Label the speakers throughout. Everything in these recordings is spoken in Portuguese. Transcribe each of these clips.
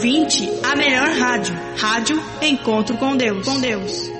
Speaker 1: ouvinte a melhor rádio. Rádio Encontro com Deus. Com Deus.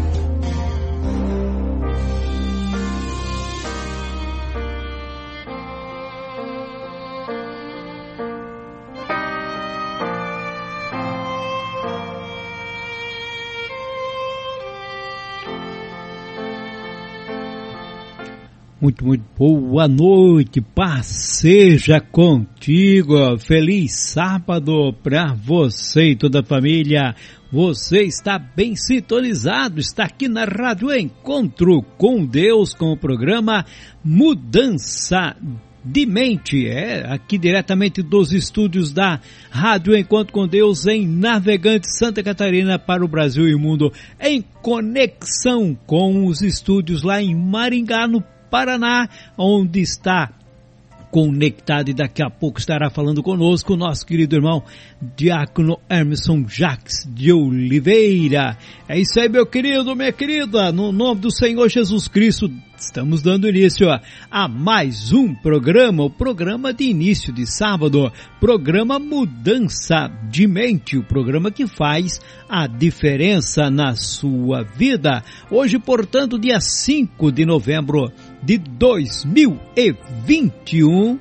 Speaker 2: Muito, muito boa noite, paz seja contigo. Feliz sábado para você e toda a família. Você está bem sintonizado, está aqui na Rádio Encontro com Deus com o programa Mudança de Mente. É aqui diretamente dos estúdios da Rádio Encontro com Deus em Navegante Santa Catarina para o Brasil e o mundo, em conexão com os estúdios lá em Maringá, no Paraná, onde está conectado e daqui a pouco estará falando conosco o nosso querido irmão Diácono Emerson Jacques de Oliveira. É isso aí, meu querido, minha querida, no nome do Senhor Jesus Cristo, estamos dando início a, a mais um programa, o programa de início de sábado, programa Mudança de Mente, o programa que faz a diferença na sua vida. Hoje, portanto, dia 5 de novembro de 2021.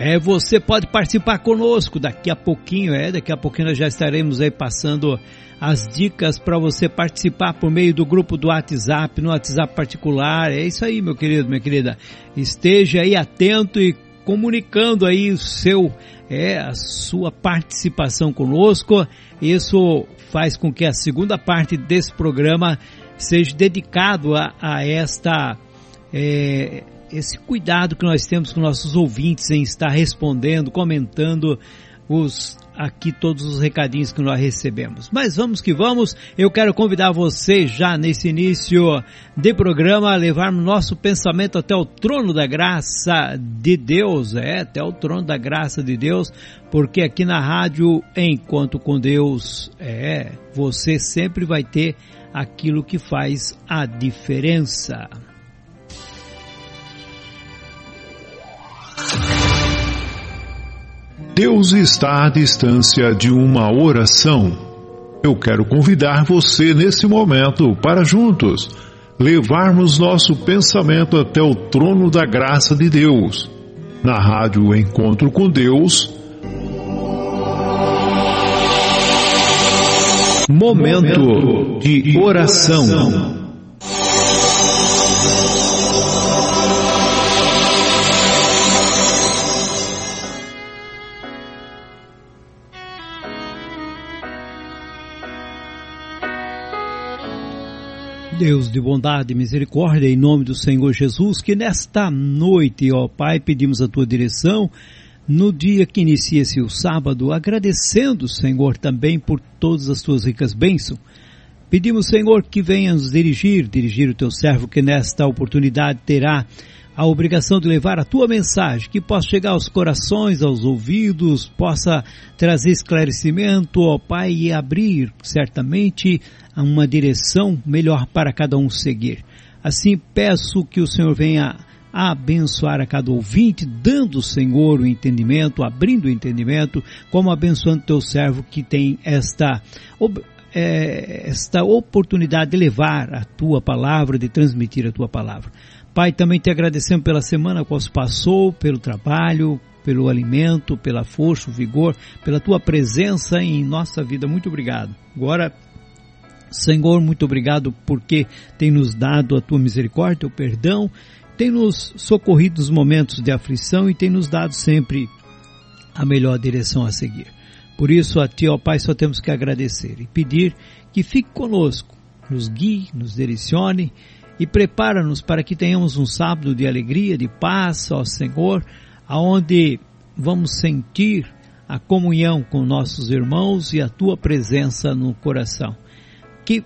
Speaker 2: É, você pode participar conosco daqui a pouquinho, é, daqui a pouquinho nós já estaremos aí passando as dicas para você participar por meio do grupo do WhatsApp, no WhatsApp particular. É isso aí, meu querido, minha querida. Esteja aí atento e comunicando aí o seu é a sua participação conosco. Isso faz com que a segunda parte desse programa seja dedicado a, a esta é, esse cuidado que nós temos com nossos ouvintes em estar respondendo, comentando os aqui todos os recadinhos que nós recebemos. Mas vamos que vamos, eu quero convidar você já nesse início de programa a levar nosso pensamento até o trono da graça de Deus, é, até o trono da graça de Deus, porque aqui na rádio Enquanto com Deus, é, você sempre vai ter aquilo que faz a diferença.
Speaker 3: Deus está à distância de uma oração. Eu quero convidar você nesse momento para juntos levarmos nosso pensamento até o trono da graça de Deus. Na Rádio Encontro com Deus. Momento de oração.
Speaker 2: Deus de bondade e misericórdia, em nome do Senhor Jesus, que nesta noite, ó Pai, pedimos a tua direção no dia que inicia-se o sábado, agradecendo, Senhor, também por todas as tuas ricas bênçãos. Pedimos, Senhor, que venha nos dirigir, dirigir o teu servo que nesta oportunidade terá a obrigação de levar a tua mensagem, que possa chegar aos corações, aos ouvidos, possa trazer esclarecimento, ó Pai, e abrir certamente uma direção melhor para cada um seguir. Assim peço que o Senhor venha abençoar a cada ouvinte, dando, Senhor, o entendimento, abrindo o entendimento, como abençoando teu servo que tem esta é, esta oportunidade de levar a tua palavra, de transmitir a tua palavra. Pai, também te agradecemos pela semana que se passou, pelo trabalho, pelo alimento, pela força, o vigor, pela tua presença em nossa vida. Muito obrigado. Agora, Senhor, muito obrigado porque tem nos dado a tua misericórdia, o perdão, tem nos socorrido nos momentos de aflição e tem nos dado sempre a melhor direção a seguir. Por isso, a Ti, ó Pai, só temos que agradecer e pedir que fique conosco, nos guie, nos direcione e prepara-nos para que tenhamos um sábado de alegria, de paz, ó Senhor, aonde vamos sentir a comunhão com nossos irmãos e a tua presença no coração. Que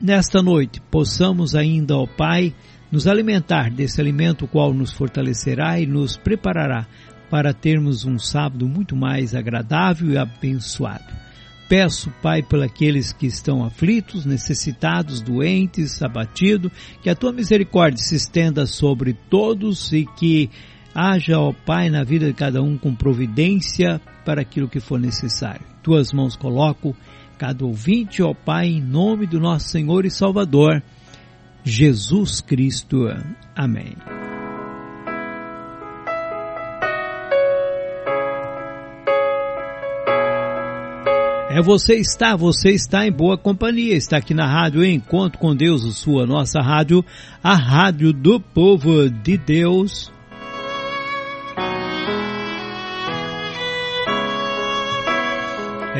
Speaker 2: nesta noite possamos ainda, ó Pai, nos alimentar desse alimento qual nos fortalecerá e nos preparará para termos um sábado muito mais agradável e abençoado. Peço, Pai, por aqueles que estão aflitos, necessitados, doentes, abatidos, que a tua misericórdia se estenda sobre todos e que haja, ó Pai, na vida de cada um com providência para aquilo que for necessário. Tuas mãos coloco cada ouvinte, ó Pai, em nome do nosso Senhor e Salvador, Jesus Cristo. Amém. É você está, você está em boa companhia. Está aqui na rádio Encontro com Deus, sua nossa rádio, a rádio do povo de Deus.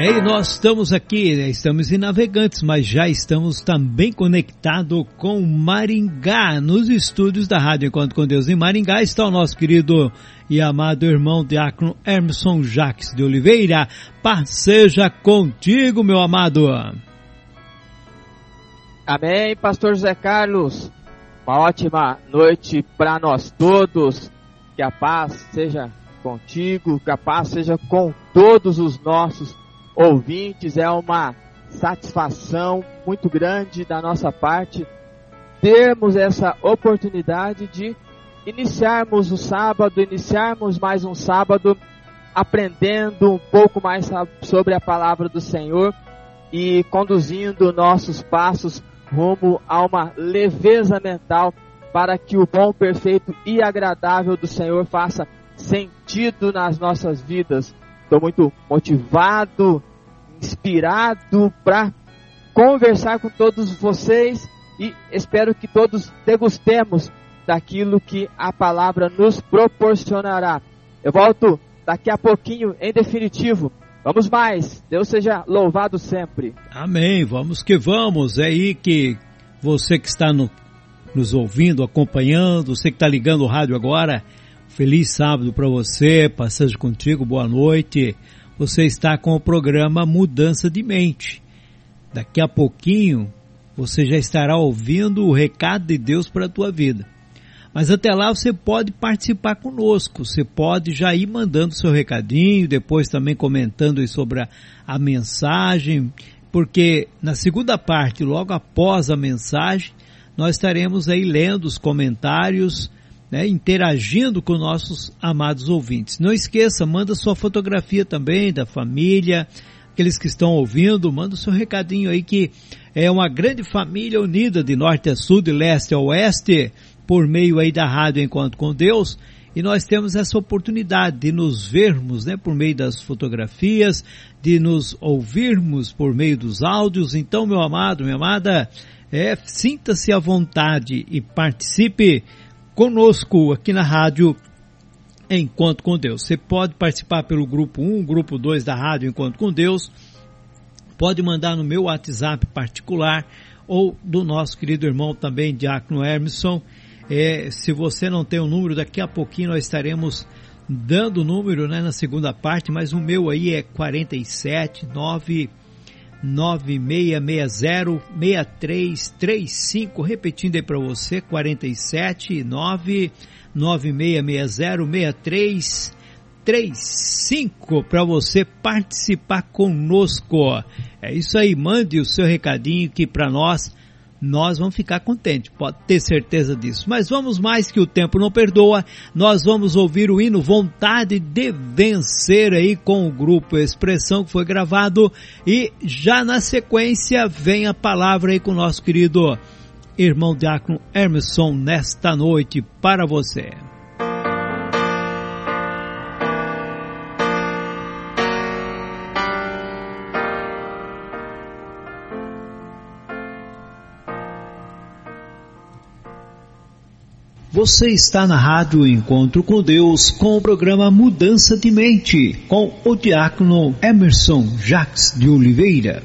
Speaker 2: É, e nós estamos aqui, né, estamos em Navegantes, mas já estamos também conectados com Maringá, nos estúdios da Rádio Encontro com Deus. Em Maringá está o nosso querido e amado irmão diácono Emerson Jacques de Oliveira. Paz seja contigo, meu amado.
Speaker 4: Amém, pastor José Carlos. Uma ótima noite para nós todos. Que a paz seja contigo, que a paz seja com todos os nossos ouvintes, é uma satisfação muito grande da nossa parte termos essa oportunidade de iniciarmos o sábado, iniciarmos mais um sábado aprendendo um pouco mais sobre a palavra do Senhor e conduzindo nossos passos rumo a uma leveza mental para que o bom, perfeito e agradável do Senhor faça sentido nas nossas vidas. Estou muito motivado, inspirado para conversar com todos vocês e espero que todos degustemos daquilo que a palavra nos proporcionará. Eu volto daqui a pouquinho, em definitivo. Vamos mais. Deus seja louvado sempre.
Speaker 2: Amém. Vamos que vamos. É aí que você que está no, nos ouvindo, acompanhando, você que está ligando o rádio agora, Feliz sábado para você, passagem contigo, boa noite. Você está com o programa Mudança de Mente. Daqui a pouquinho você já estará ouvindo o recado de Deus para a tua vida. Mas até lá você pode participar conosco, você pode já ir mandando seu recadinho, depois também comentando sobre a, a mensagem, porque na segunda parte, logo após a mensagem, nós estaremos aí lendo os comentários né, interagindo com nossos amados ouvintes. Não esqueça, manda sua fotografia também da família, aqueles que estão ouvindo, manda o seu recadinho aí que é uma grande família unida de norte a sul, de leste a oeste, por meio aí da Rádio Enquanto com Deus, e nós temos essa oportunidade de nos vermos, né, por meio das fotografias, de nos ouvirmos por meio dos áudios. Então, meu amado, minha amada, é, sinta-se à vontade e participe conosco aqui na rádio Encontro com Deus. Você pode participar pelo grupo 1, grupo 2 da rádio Encontro com Deus. Pode mandar no meu WhatsApp particular ou do nosso querido irmão também, Diácono Hermeson. É, se você não tem o número, daqui a pouquinho nós estaremos dando o número né, na segunda parte, mas o meu aí é 47 9 9660-6335, repetindo aí para você, 47 9 9660-6335, para você participar conosco. É isso aí, mande o seu recadinho que para nós nós vamos ficar contentes, pode ter certeza disso. Mas vamos mais que o tempo não perdoa, nós vamos ouvir o hino Vontade de Vencer aí com o grupo Expressão que foi gravado e já na sequência vem a palavra aí com o nosso querido irmão Diácono Emerson nesta noite para você. Você está na Rádio Encontro com Deus com o programa Mudança de Mente com o diácono Emerson Jacques de Oliveira.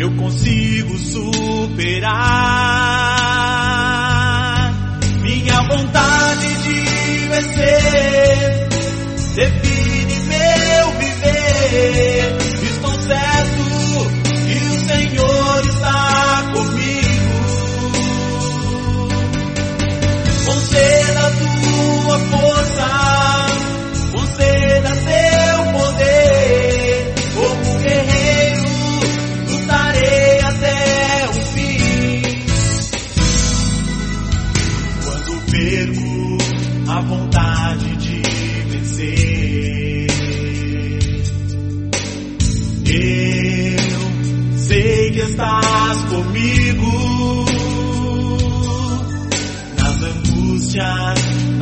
Speaker 5: Eu consigo superar minha vontade de vencer. Define meu viver.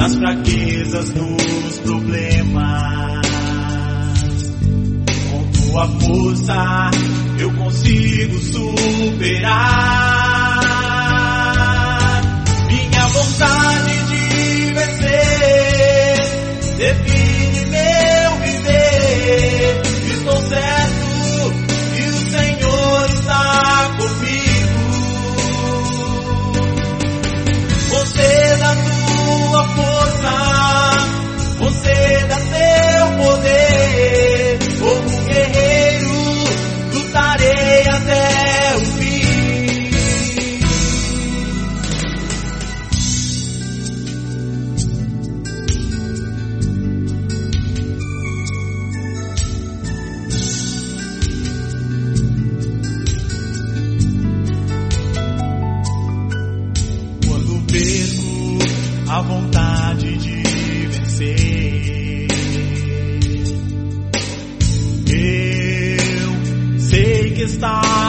Speaker 5: Nas fraquezas, nos problemas. Com tua força eu consigo superar minha vontade tua força,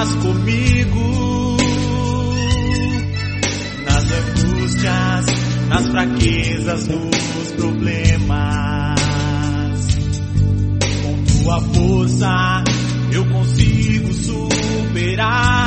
Speaker 5: estás comigo nas angústias, nas fraquezas, nos problemas. Com tua força eu consigo superar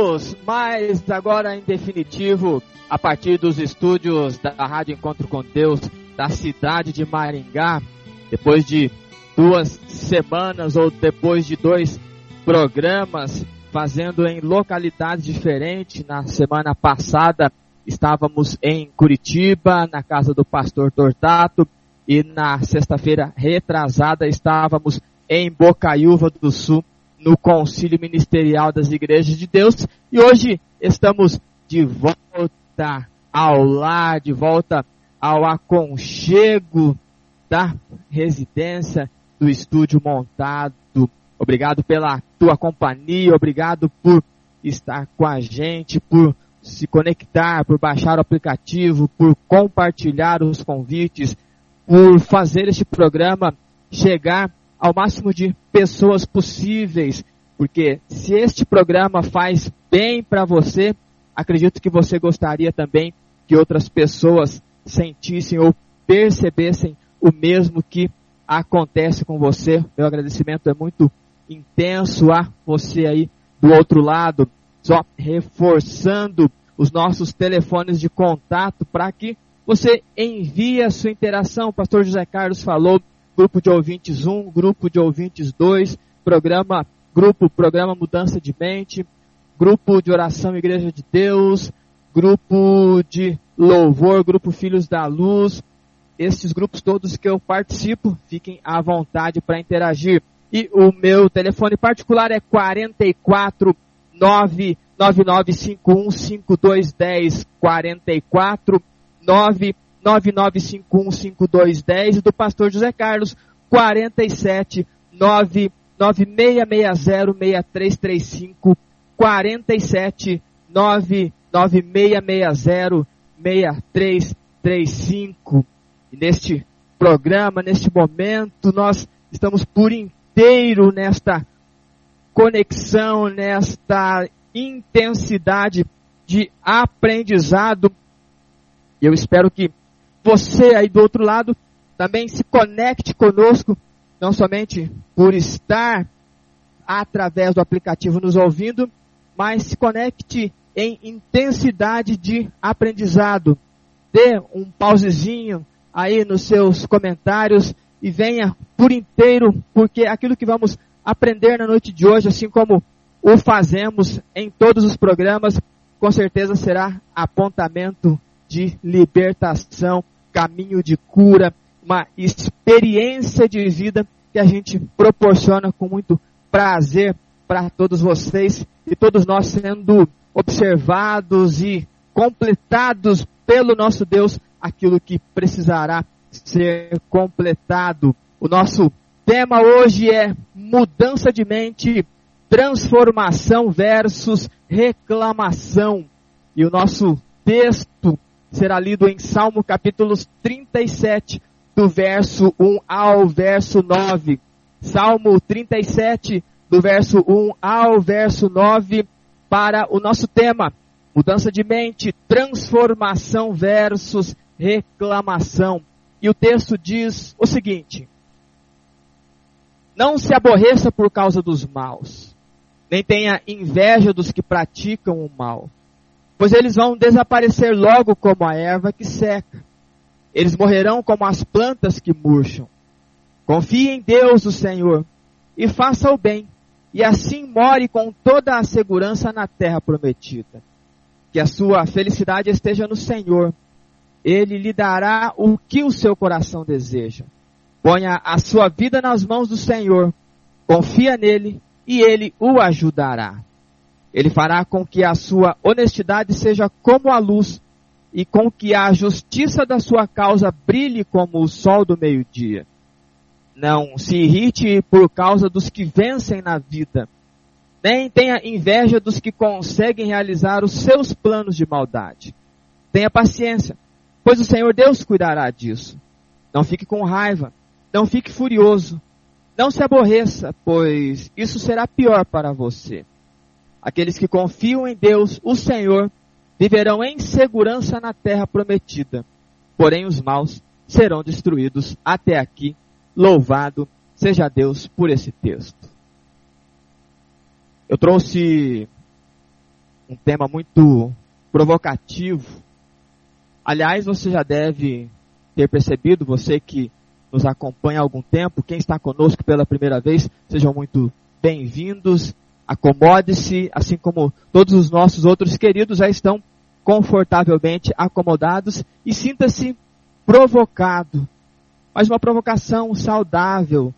Speaker 4: Vamos mais agora em definitivo, a partir dos estúdios da Rádio Encontro com Deus, da cidade de Maringá, depois de duas semanas ou depois de dois programas fazendo em localidades diferentes. Na semana passada estávamos em Curitiba, na casa do pastor Tortato, e na sexta-feira retrasada estávamos em Bocaiúva do Sul, no Concílio Ministerial das Igrejas de Deus e hoje estamos de volta ao lar, de volta ao aconchego da residência do estúdio montado. Obrigado pela tua companhia, obrigado por estar com a gente, por se conectar, por baixar o aplicativo, por compartilhar os convites, por fazer este programa chegar ao máximo de pessoas possíveis, porque se este programa faz bem para você, acredito que você gostaria também que outras pessoas sentissem ou percebessem o mesmo que acontece com você. Meu agradecimento é muito intenso a você aí do outro lado, só reforçando os nossos telefones de contato para que você envie a sua interação. O pastor José Carlos falou grupo de ouvintes 1, grupo de ouvintes 2, programa, grupo, programa Mudança de Mente, grupo de oração Igreja de Deus, grupo de louvor, grupo Filhos da Luz, esses grupos todos que eu participo, fiquem à vontade para interagir. E o meu telefone particular é 44 99951 5210 44 9 99515210 e do pastor José Carlos 47 996606335 47 996606335 e neste programa, neste momento, nós estamos por inteiro nesta conexão, nesta intensidade de aprendizado. Eu espero que você aí do outro lado também se conecte conosco, não somente por estar através do aplicativo nos ouvindo, mas se conecte em intensidade de aprendizado. Dê um pausezinho aí nos seus comentários e venha por inteiro, porque aquilo que vamos aprender na noite de hoje, assim como o fazemos em todos os programas, com certeza será apontamento de libertação caminho de cura, uma experiência de vida que a gente proporciona com muito prazer para todos vocês e todos nós sendo observados e completados pelo nosso Deus aquilo que precisará ser completado. O nosso tema hoje é mudança de mente, transformação versus reclamação. E o nosso texto será lido em Salmo capítulos 37, do verso 1 ao verso 9. Salmo 37, do verso 1 ao verso 9, para o nosso tema, mudança de mente, transformação versus reclamação. E o texto diz o seguinte: Não se aborreça por causa dos maus, nem tenha inveja dos que praticam o mal pois eles vão desaparecer logo como a erva que seca. Eles morrerão como as plantas que murcham. Confie em Deus, o Senhor, e faça o bem, e assim more com toda a segurança na terra prometida. Que a sua felicidade esteja no Senhor. Ele lhe dará o que o seu coração deseja. Ponha a sua vida nas mãos do Senhor, confia nele e ele o ajudará. Ele fará com que a sua honestidade seja como a luz e com que a justiça da sua causa brilhe como o sol do meio-dia. Não se irrite por causa dos que vencem na vida, nem tenha inveja dos que conseguem realizar os seus planos de maldade. Tenha paciência, pois o Senhor Deus cuidará disso. Não fique com raiva, não fique furioso, não se aborreça, pois isso será pior para você. Aqueles que confiam em Deus, o Senhor, viverão em segurança na terra prometida. Porém, os maus serão destruídos até aqui. Louvado seja Deus por esse texto. Eu trouxe um tema muito provocativo. Aliás, você já deve ter percebido, você que nos acompanha há algum tempo, quem está conosco pela primeira vez, sejam muito bem-vindos acomode-se, assim como todos os nossos outros queridos já estão confortavelmente acomodados e sinta-se provocado. Mas uma provocação saudável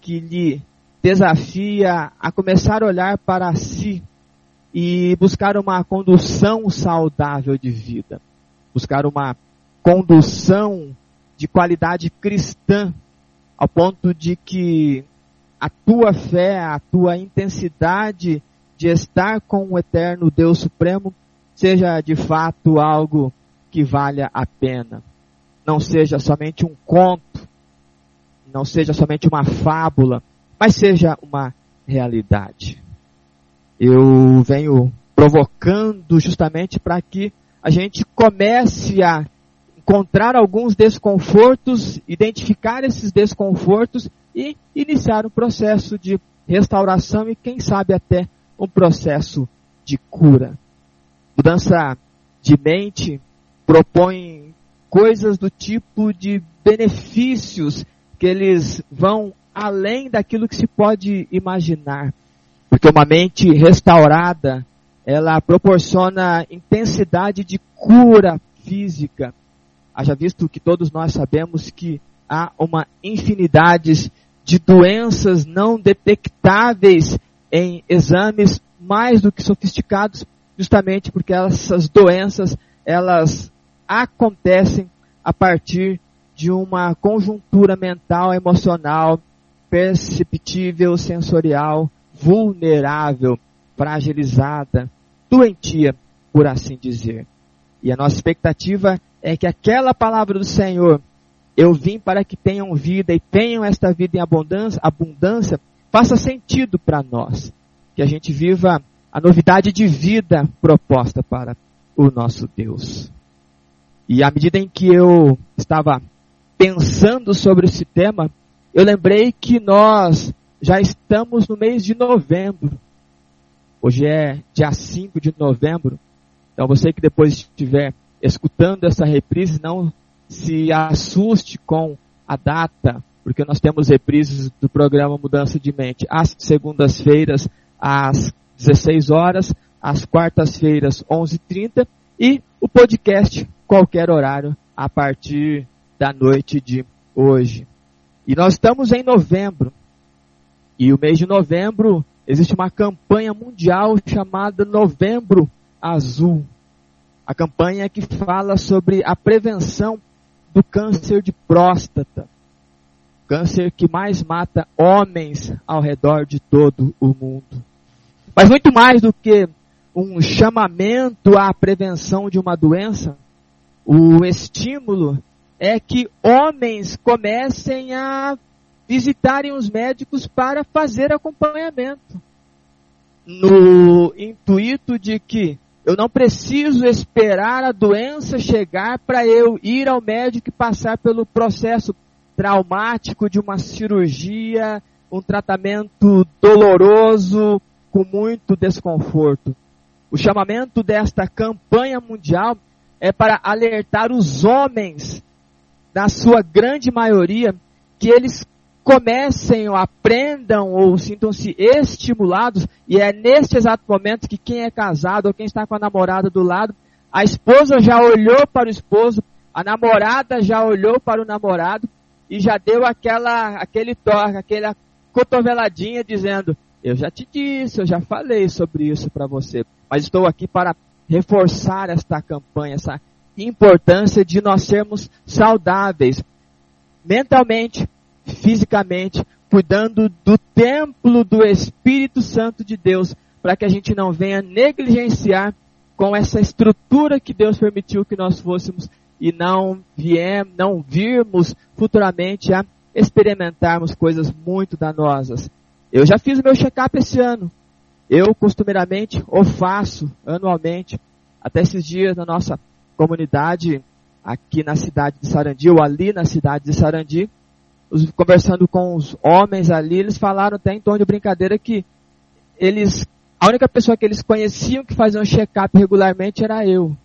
Speaker 4: que lhe desafia a começar a olhar para si e buscar uma condução saudável de vida. Buscar uma condução de qualidade cristã, ao ponto de que a tua fé, a tua intensidade de estar com o eterno Deus Supremo seja de fato algo que valha a pena. Não seja somente um conto, não seja somente uma fábula, mas seja uma realidade. Eu venho provocando justamente para que a gente comece a encontrar alguns desconfortos, identificar esses desconfortos e iniciar um processo de restauração e, quem sabe, até um processo de cura. Mudança de mente propõe coisas do tipo de benefícios que eles vão além daquilo que se pode imaginar. Porque uma mente restaurada, ela proporciona intensidade de cura física. Haja visto que todos nós sabemos que há uma infinidade de doenças não detectáveis em exames mais do que sofisticados, justamente porque essas doenças elas acontecem a partir de uma conjuntura mental, emocional, perceptível, sensorial, vulnerável, fragilizada, doentia, por assim dizer. E a nossa expectativa é que aquela palavra do Senhor eu vim para que tenham vida e tenham esta vida em abundância, abundância faça sentido para nós. Que a gente viva a novidade de vida proposta para o nosso Deus. E à medida em que eu estava pensando sobre esse tema, eu lembrei que nós já estamos no mês de novembro. Hoje é dia 5 de novembro. Então você que depois estiver escutando essa reprise, não se assuste com a data, porque nós temos reprises do programa Mudança de Mente às segundas-feiras, às 16 horas, às quartas-feiras, 11h30 e o podcast qualquer horário a partir da noite de hoje. E nós estamos em novembro. E o mês de novembro existe uma campanha mundial chamada Novembro Azul. A campanha que fala sobre a prevenção do câncer de próstata. Câncer que mais mata homens ao redor de todo o mundo. Mas muito mais do que um chamamento à prevenção de uma doença, o estímulo é que homens comecem a visitarem os médicos para fazer acompanhamento. No intuito de que eu não preciso esperar a doença chegar para eu ir ao médico e passar pelo processo traumático de uma cirurgia, um tratamento doloroso, com muito desconforto. O chamamento desta campanha mundial é para alertar os homens, na sua grande maioria, que eles comecem ou aprendam ou sintam-se estimulados, e é neste exato momento que quem é casado ou quem está com a namorada do lado, a esposa já olhou para o esposo, a namorada já olhou para o namorado e já deu aquela, aquele toque, aquela cotoveladinha dizendo, Eu já te disse, eu já falei sobre isso para você, mas estou aqui para reforçar esta campanha, essa importância de nós sermos saudáveis mentalmente, fisicamente, cuidando do templo do Espírito Santo de Deus, para que a gente não venha negligenciar com essa estrutura que Deus permitiu que nós fôssemos e não viemos, não virmos futuramente a experimentarmos coisas muito danosas. Eu já fiz o meu check-up esse ano. Eu costumeiramente o faço anualmente. Até esses dias na nossa comunidade aqui na cidade de Sarandi, ou ali na cidade de Sarandi, os, conversando com os homens ali, eles falaram até em tom de brincadeira que eles, a única pessoa que eles conheciam que fazia um check-up regularmente era eu.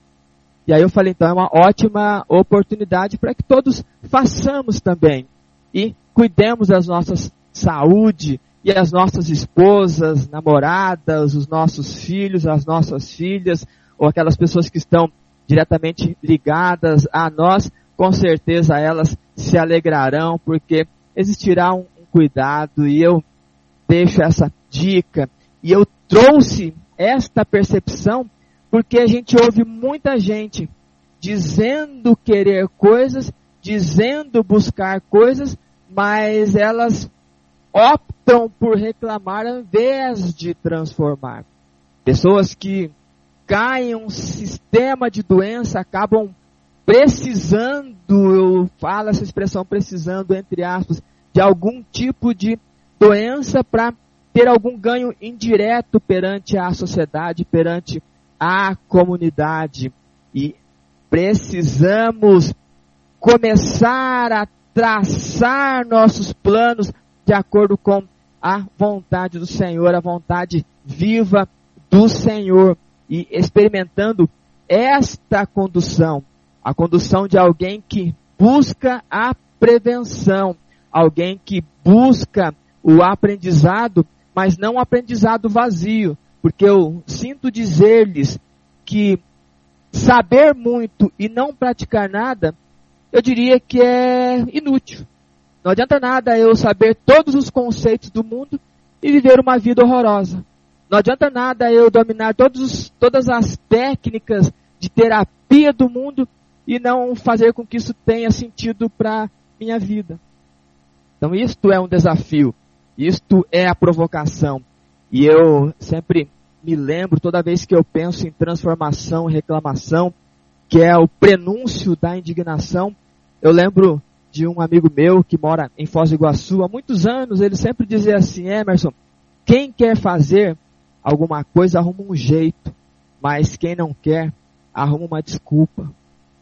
Speaker 4: E aí eu falei, então é uma ótima oportunidade para que todos façamos também. E cuidemos das nossas saúde e as nossas esposas, namoradas, os nossos filhos, as nossas filhas, ou aquelas pessoas que estão diretamente ligadas a nós, com certeza elas se alegrarão, porque existirá um, um cuidado e eu deixo essa dica. E eu trouxe esta percepção porque a gente ouve muita gente dizendo querer coisas, dizendo buscar coisas, mas elas optam por reclamar ao invés de transformar. Pessoas que caem em um sistema de doença acabam precisando, eu falo essa expressão precisando, entre aspas, de algum tipo de doença para ter algum ganho indireto perante a sociedade, perante a comunidade. E precisamos começar a traçar nossos planos de acordo com a vontade do Senhor, a vontade viva do Senhor e experimentando esta condução, a condução de alguém que busca a prevenção, alguém que busca o aprendizado, mas não o aprendizado vazio, porque eu sinto dizer-lhes que saber muito e não praticar nada, eu diria que é inútil. Não adianta nada eu saber todos os conceitos do mundo e viver uma vida horrorosa. Não adianta nada eu dominar todos, todas as técnicas de terapia do mundo e não fazer com que isso tenha sentido para minha vida. Então isto é um desafio, isto é a provocação. E eu sempre me lembro, toda vez que eu penso em transformação reclamação, que é o prenúncio da indignação, eu lembro de um amigo meu que mora em Foz do Iguaçu há muitos anos, ele sempre dizia assim, Emerson, quem quer fazer alguma coisa, arruma um jeito. Mas quem não quer, arruma uma desculpa.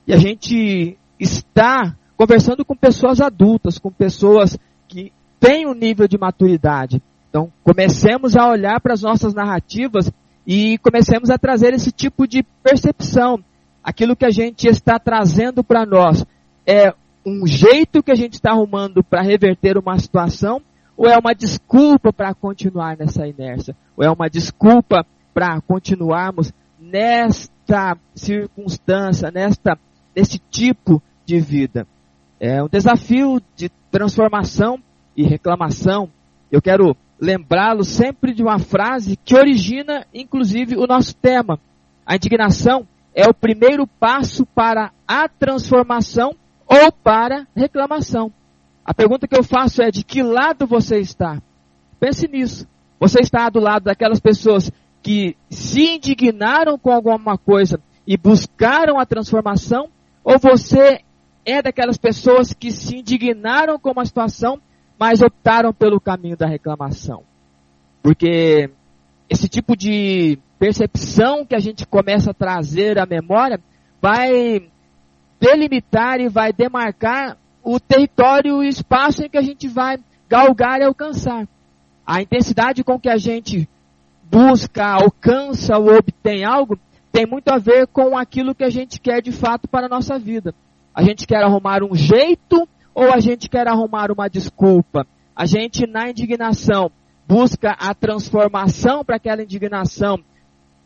Speaker 4: E a gente está conversando com pessoas adultas, com pessoas que têm um nível de maturidade. Então, comecemos a olhar para as nossas narrativas e comecemos a trazer esse tipo de percepção. Aquilo que a gente está trazendo para nós é um jeito que a gente está arrumando para reverter uma situação ou é uma desculpa para continuar nessa inércia? Ou é uma desculpa para continuarmos nesta circunstância, nesta, nesse tipo de vida? É um desafio de transformação e reclamação. Eu quero lembrá-lo sempre de uma frase que origina, inclusive, o nosso tema. A indignação é o primeiro passo para a transformação ou para reclamação. A pergunta que eu faço é: de que lado você está? Pense nisso. Você está do lado daquelas pessoas que se indignaram com alguma coisa e buscaram a transformação? Ou você é daquelas pessoas que se indignaram com uma situação, mas optaram pelo caminho da reclamação? Porque esse tipo de percepção que a gente começa a trazer à memória vai delimitar e vai demarcar o território e o espaço em que a gente vai galgar e alcançar. A intensidade com que a gente busca, alcança ou obtém algo tem muito a ver com aquilo que a gente quer de fato para a nossa vida. A gente quer arrumar um jeito ou a gente quer arrumar uma desculpa. A gente, na indignação, busca a transformação para aquela indignação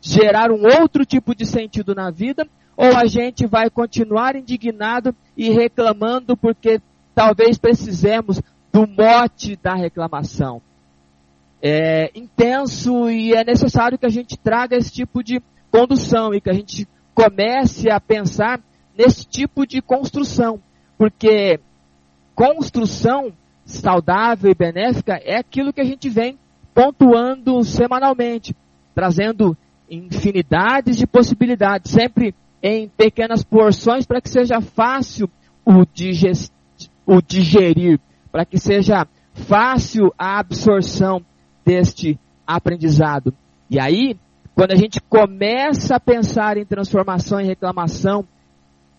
Speaker 4: gerar um outro tipo de sentido na vida ou a gente vai continuar indignado e reclamando porque talvez precisemos do mote da reclamação. é, intenso e é necessário que a gente traga esse tipo de condução e que a gente comece a pensar nesse tipo de construção, porque construção saudável e benéfica é aquilo que a gente vem pontuando semanalmente, trazendo infinidades de possibilidades, sempre em pequenas porções para que seja fácil o, digest, o digerir, para que seja fácil a absorção deste aprendizado. E aí, quando a gente começa a pensar em transformação e reclamação,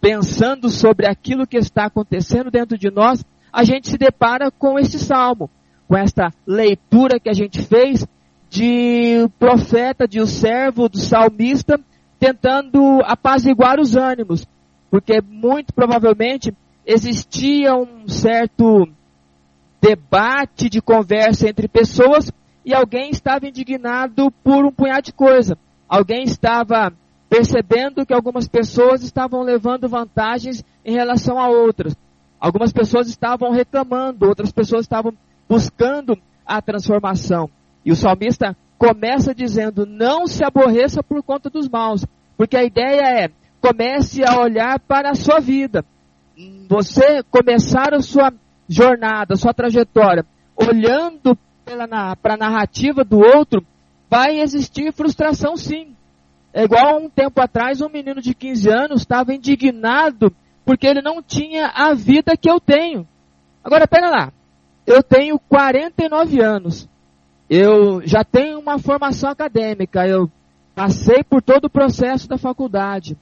Speaker 4: pensando sobre aquilo que está acontecendo dentro de nós, a gente se depara com esse salmo, com esta leitura que a gente fez de profeta, de o um servo, do salmista, tentando apaziguar os ânimos, porque muito provavelmente existia um certo debate de conversa entre pessoas e alguém estava indignado por um punhado de coisa. Alguém estava percebendo que algumas pessoas estavam levando vantagens em relação a outras. Algumas pessoas estavam reclamando, outras pessoas estavam buscando a transformação. E o salmista começa dizendo: Não se aborreça por conta dos maus, porque a ideia é comece a olhar para a sua vida. Você começar a sua jornada, a sua trajetória, olhando para a narrativa do outro, vai existir frustração sim. É igual um tempo atrás, um menino de 15 anos estava indignado porque ele não tinha a vida que eu tenho. Agora, pera lá. Eu tenho 49 anos. Eu já tenho uma formação acadêmica. Eu passei por todo o processo da faculdade.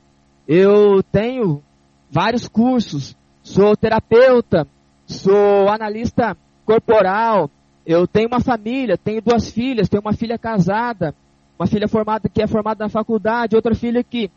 Speaker 4: Eu tenho vários cursos. Sou terapeuta. Sou analista corporal. Eu tenho uma família. Tenho duas filhas. Tenho uma filha casada. Uma filha formada que é formada na faculdade. Outra filha que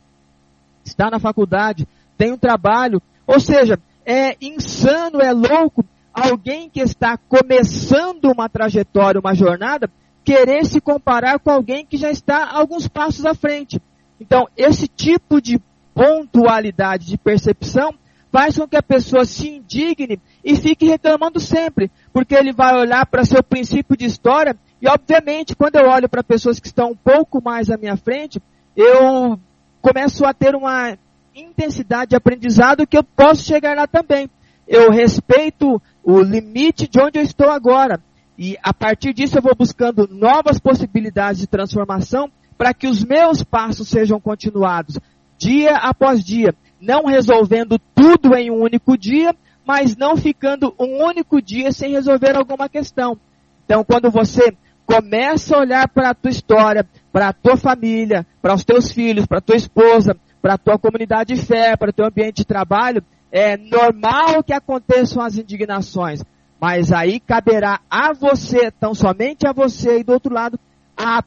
Speaker 4: está na faculdade tem um trabalho. Ou seja, é insano, é louco alguém que está começando uma trajetória, uma jornada, querer se comparar com alguém que já está alguns passos à frente. Então, esse tipo de pontualidade de percepção faz com que a pessoa se indigne e fique reclamando sempre, porque ele vai olhar para seu princípio de história e, obviamente, quando eu olho para pessoas que estão um pouco mais à minha frente, eu começo a ter uma intensidade de aprendizado que eu posso chegar lá também. Eu respeito o limite de onde eu estou agora. E a partir disso eu vou buscando novas possibilidades de transformação para que os meus passos sejam continuados dia após dia, não resolvendo tudo em um único dia, mas não ficando um único dia sem resolver alguma questão. Então, quando você começa a olhar para a tua história, para a tua família, para os teus filhos, para a tua esposa, para a tua comunidade de fé, para o teu ambiente de trabalho, é normal que aconteçam as indignações, mas aí caberá a você, tão somente a você e do outro lado, a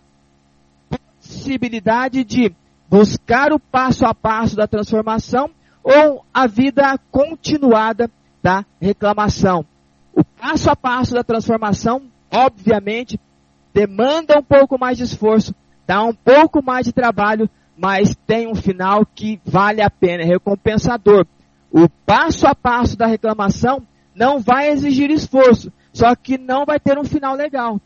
Speaker 4: possibilidade de buscar o passo a passo da transformação ou a vida continuada da reclamação. O passo a passo da transformação, obviamente, demanda um pouco mais de esforço, dá um pouco mais de trabalho, mas tem um final que vale a pena, é recompensador. O passo a passo da reclamação não vai exigir esforço, só que não vai ter um final legal.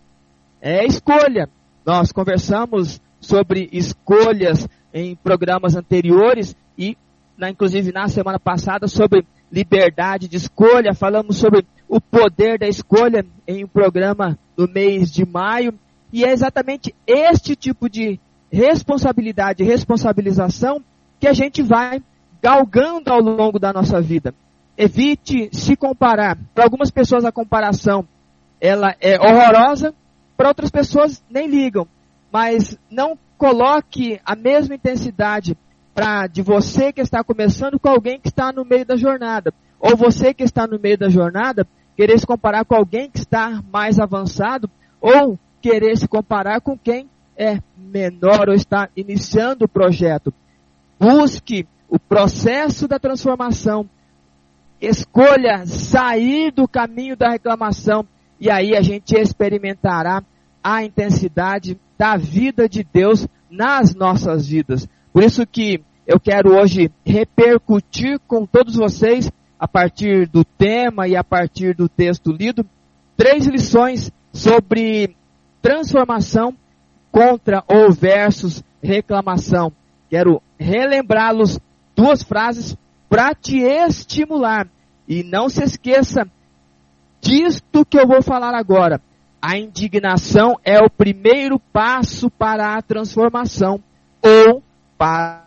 Speaker 4: É escolha. Nós conversamos sobre escolhas em programas anteriores e, na, inclusive na semana passada, sobre liberdade de escolha. Falamos sobre o poder da escolha em um programa no mês de maio. E é exatamente este tipo de responsabilidade responsabilização que a gente vai galgando ao longo da nossa vida. Evite se comparar. Para algumas pessoas a comparação ela é horrorosa, para outras pessoas nem ligam. Mas não coloque a mesma intensidade para de você que está começando com alguém que está no meio da jornada, ou você que está no meio da jornada querer se comparar com alguém que está mais avançado, ou querer se comparar com quem é menor ou está iniciando o projeto. Busque o processo da transformação. Escolha sair do caminho da reclamação e aí a gente experimentará a intensidade da vida de Deus nas nossas vidas. Por isso que eu quero hoje repercutir com todos vocês, a partir do tema e a partir do texto lido, três lições sobre transformação contra ou versus reclamação. Quero relembrá-los duas frases para te estimular. E não se esqueça disto que eu vou falar agora. A indignação é o primeiro passo para a transformação ou para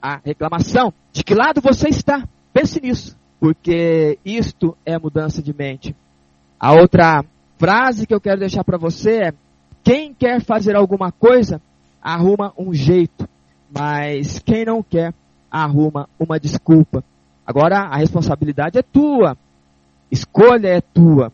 Speaker 4: a reclamação. De que lado você está? Pense nisso, porque isto é mudança de mente. A outra frase que eu quero deixar para você é: quem quer fazer alguma coisa, arruma um jeito, mas quem não quer, arruma uma desculpa. Agora a responsabilidade é tua, escolha é tua.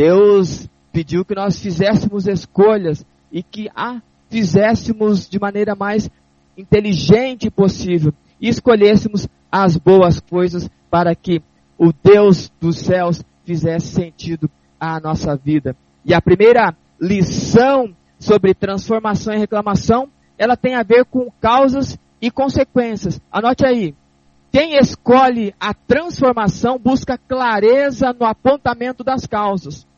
Speaker 4: Deus pediu que nós fizéssemos escolhas e que a fizéssemos de maneira mais inteligente possível e escolhêssemos as boas coisas para que o Deus dos céus fizesse sentido à nossa vida. E a primeira lição sobre transformação e reclamação, ela tem a ver com causas e consequências. Anote aí. Quem escolhe a transformação busca clareza no apontamento das causas.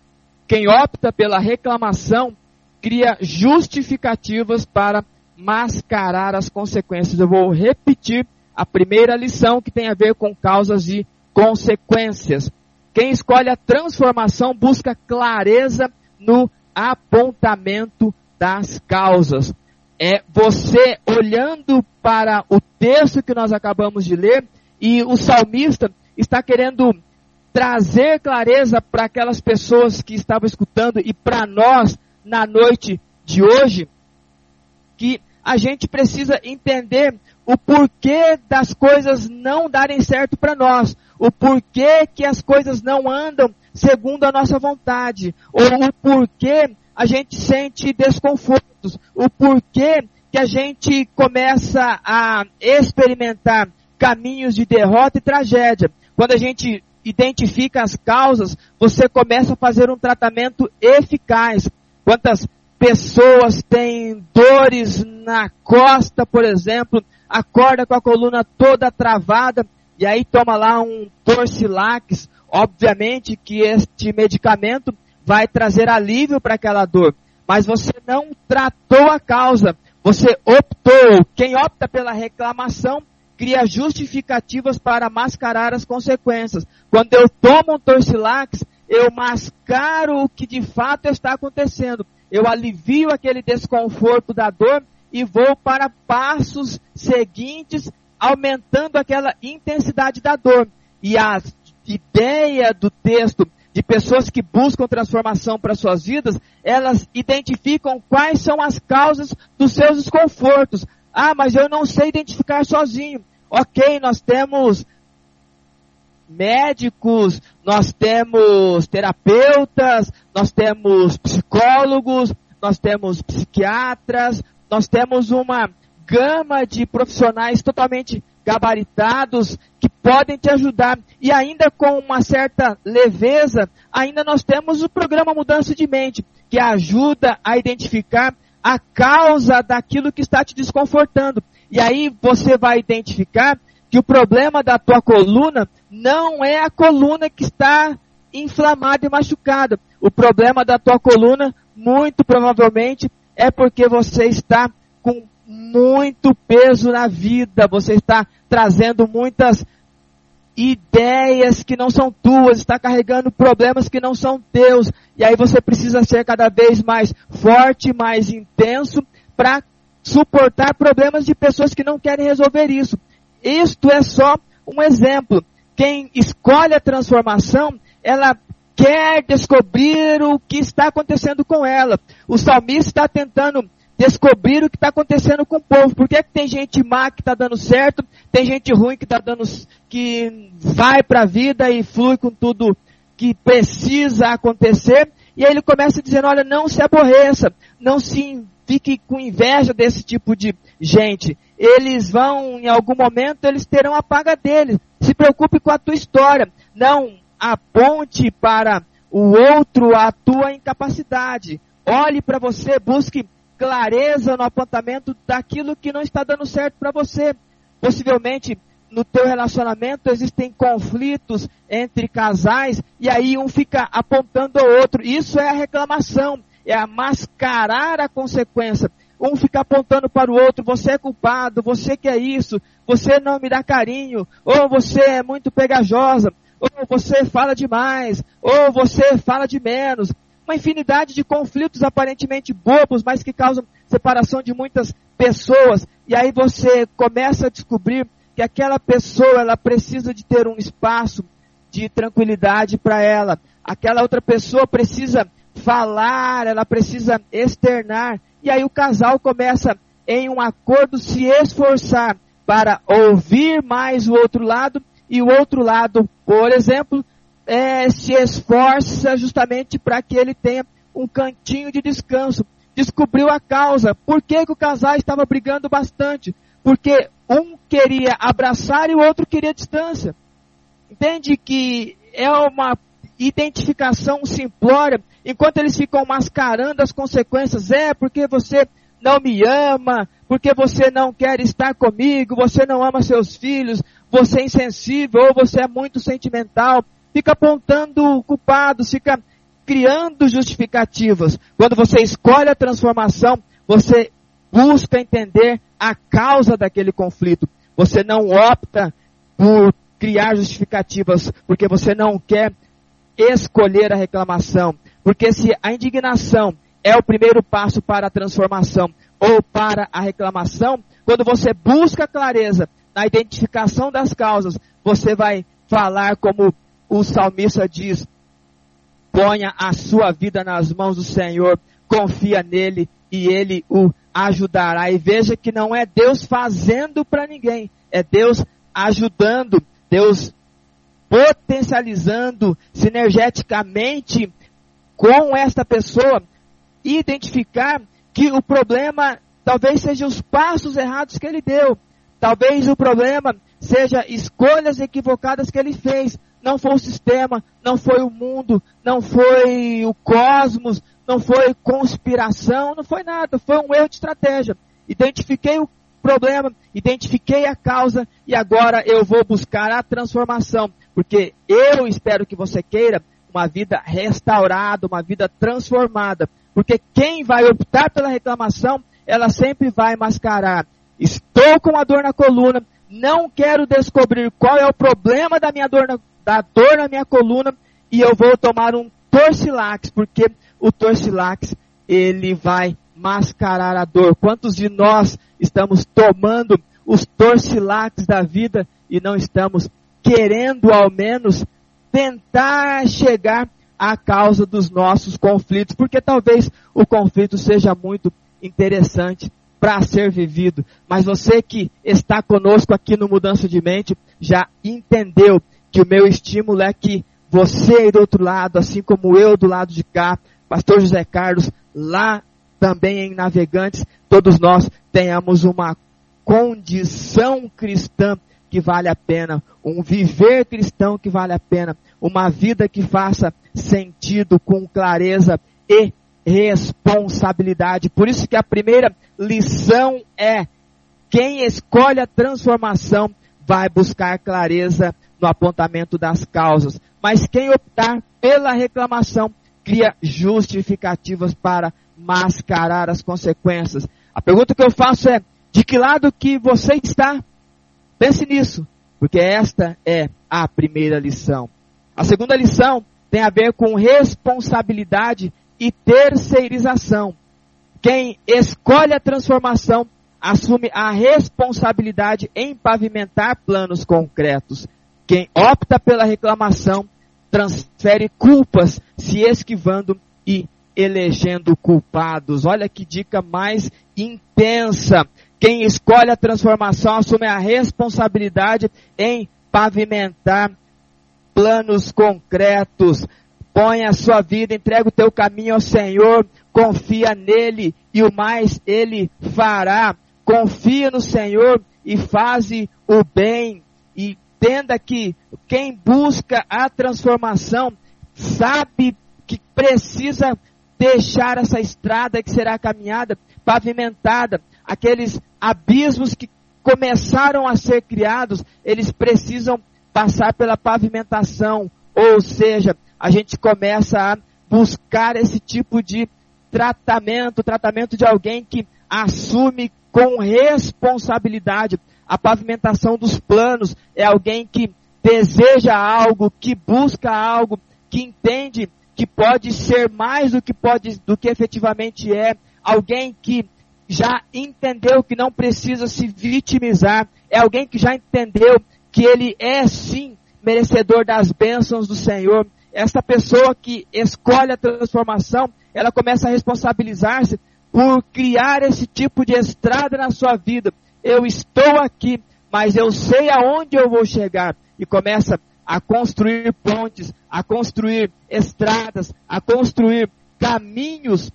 Speaker 4: Quem opta pela reclamação cria justificativas para mascarar as consequências. Eu vou repetir a primeira lição que tem a ver com causas e consequências. Quem escolhe a transformação busca clareza no apontamento das causas. É você olhando para o texto que nós acabamos de ler e o salmista está querendo trazer clareza para aquelas pessoas que estavam escutando e para nós na noite de hoje que a gente precisa entender o porquê das coisas não darem certo para nós, o porquê que as coisas não andam segundo a nossa vontade, ou o porquê a gente sente desconfortos, o porquê que a gente começa a experimentar caminhos de derrota e tragédia. Quando a gente identifica as causas, você começa a fazer um tratamento eficaz. Quantas pessoas têm dores na costa, por exemplo, acorda com a coluna toda travada e aí toma lá um Torcilax. Obviamente que este medicamento vai trazer alívio para aquela dor, mas você não tratou a causa. Você optou. Quem opta pela reclamação cria justificativas para mascarar as consequências. Quando eu tomo um Torcilax, eu mascaro o que de fato está acontecendo. Eu alivio aquele desconforto da dor e vou para passos seguintes, aumentando aquela intensidade da dor. E a ideia do texto de pessoas que buscam transformação para suas vidas, elas identificam quais são as causas dos seus desconfortos. Ah, mas eu não sei identificar sozinho. Ok, nós temos médicos, nós temos terapeutas, nós temos psicólogos, nós temos psiquiatras, nós temos uma gama de profissionais totalmente gabaritados que podem te ajudar. E ainda com uma certa leveza, ainda nós temos o programa Mudança de Mente, que ajuda a identificar a causa daquilo que está te desconfortando. E aí você vai identificar que o problema da tua coluna não é a coluna que está inflamada e machucada. O problema da tua coluna, muito provavelmente, é porque você está com muito peso na vida, você está trazendo muitas ideias que não são tuas, está carregando problemas que não são teus, e aí você precisa ser cada vez mais forte, mais intenso para suportar problemas de pessoas que não querem resolver isso. Isto é só um exemplo. Quem escolhe a transformação, ela quer descobrir o que está acontecendo com ela. O salmista está tentando descobrir o que está acontecendo com o povo. Por que, é que tem gente má que está dando certo, tem gente ruim que está dando, que vai para a vida e flui com tudo que precisa acontecer. E aí ele começa dizendo, olha, não se aborreça, não se fique com inveja desse tipo de gente. Eles vão, em algum momento, eles terão a paga deles. Se preocupe com a tua história. Não aponte para o outro a tua incapacidade. Olhe para você, busque clareza no apontamento daquilo que não está dando certo para você. Possivelmente no teu relacionamento existem conflitos entre casais e aí um fica apontando ao outro. Isso é a reclamação. é a mascarar a consequência. Um fica apontando para o outro, você é culpado, você quer isso, você não me dá carinho, ou você é muito pegajosa, ou você fala demais, ou você fala de menos. Uma infinidade de conflitos aparentemente bobos, mas que causam separação de muitas pessoas. E aí você começa a descobrir que aquela pessoa ela precisa de ter um espaço de tranquilidade para ela. Aquela outra pessoa precisa falar, ela precisa externar. E aí o casal começa em um acordo se esforçar para ouvir mais o outro lado e o outro lado, por exemplo, é, se esforça justamente para que ele tenha um cantinho de descanso. Descobriu a causa. Por que, que o casal estava brigando bastante? Porque um queria abraçar e o outro queria distância. Entende que é uma identificação simplória, enquanto eles ficam mascarando as consequências. É porque você não me ama, porque você não quer estar comigo, você não ama seus filhos, você é insensível ou você é muito sentimental. Fica apontando culpados, fica criando justificativas. Quando você escolhe a transformação, você busca entender a causa daquele conflito. Você não opta por criar justificativas, porque você não quer escolher a reclamação. Porque se a indignação é o primeiro passo para a transformação ou para a reclamação, quando você busca clareza na identificação das causas, você vai falar como o salmista diz: ponha a sua vida nas mãos do Senhor, confia nele e ele o ajudará. E veja que não é Deus fazendo para ninguém, é Deus ajudando, Deus potencializando sinergeticamente com esta pessoa identificar que o problema talvez seja os passos errados que ele deu. Talvez o problema seja escolhas equivocadas que ele fez. Não foi o sistema, não foi o mundo, não foi o cosmos, não foi conspiração, não foi nada, foi um erro de estratégia. Identifiquei o problema, identifiquei a causa e agora eu vou buscar a transformação, porque eu espero que você queira uma vida restaurada, uma vida transformada. Porque quem vai optar pela reclamação, ela sempre vai mascarar. Estou com uma dor na coluna, não quero descobrir qual é o problema da minha dor na, da dor na minha coluna e eu vou tomar um torcilax, porque o torcilax ele vai mascarar a dor. Quantos de nós estamos tomando os torcilax da vida e não estamos querendo ao menos tentar chegar à causa dos nossos conflitos, porque talvez o conflito seja muito interessante para ser vivido, mas você que está conosco aqui no Mudança de Mente já entendeu que o meu estímulo é que você aí do outro lado, assim como eu do lado de cá, Pastor José Carlos, lá também em Navegantes, todos nós tenhamos uma condição cristã que vale a pena, um viver cristão que vale a pena, uma vida que faça sentido com clareza e responsabilidade. Por isso que a primeira lição é quem escolhe a transformação vai buscar clareza no apontamento das causas. Mas quem optar pela reclamação cria justificativas para mascarar as consequências. A pergunta que eu faço é: de que lado que você está? Pense nisso, porque esta é a primeira lição. A segunda lição tem a ver com responsabilidade e terceirização. Quem escolhe a transformação assume a responsabilidade em pavimentar planos concretos. Quem opta pela reclamação transfere culpas, se esquivando e elegendo culpados. Olha que dica mais intensa. Quem escolhe a transformação assume a responsabilidade em pavimentar planos concretos. Põe a sua vida, entrega o teu caminho ao Senhor, confia nele e o mais ele fará. Confia no Senhor e faze o bem. Entenda que quem busca a transformação sabe que precisa deixar essa estrada que será caminhada pavimentada, aqueles abismos que começaram a ser criados, eles precisam passar pela pavimentação, ou seja, a gente começa a buscar esse tipo de tratamento, tratamento de alguém que assume com responsabilidade a pavimentação dos planos, é alguém que deseja algo, que busca algo, que entende que pode ser mais do que pode, do que efetivamente é, alguém que já entendeu que não precisa se vitimizar, é alguém que já entendeu que ele é sim merecedor das bênçãos do Senhor. Esta pessoa que escolhe a transformação, ela começa a responsabilizar-se por criar esse tipo de estrada na sua vida. Eu estou aqui, mas eu sei aonde eu vou chegar. E começa a construir pontes, a construir estradas, a construir caminhos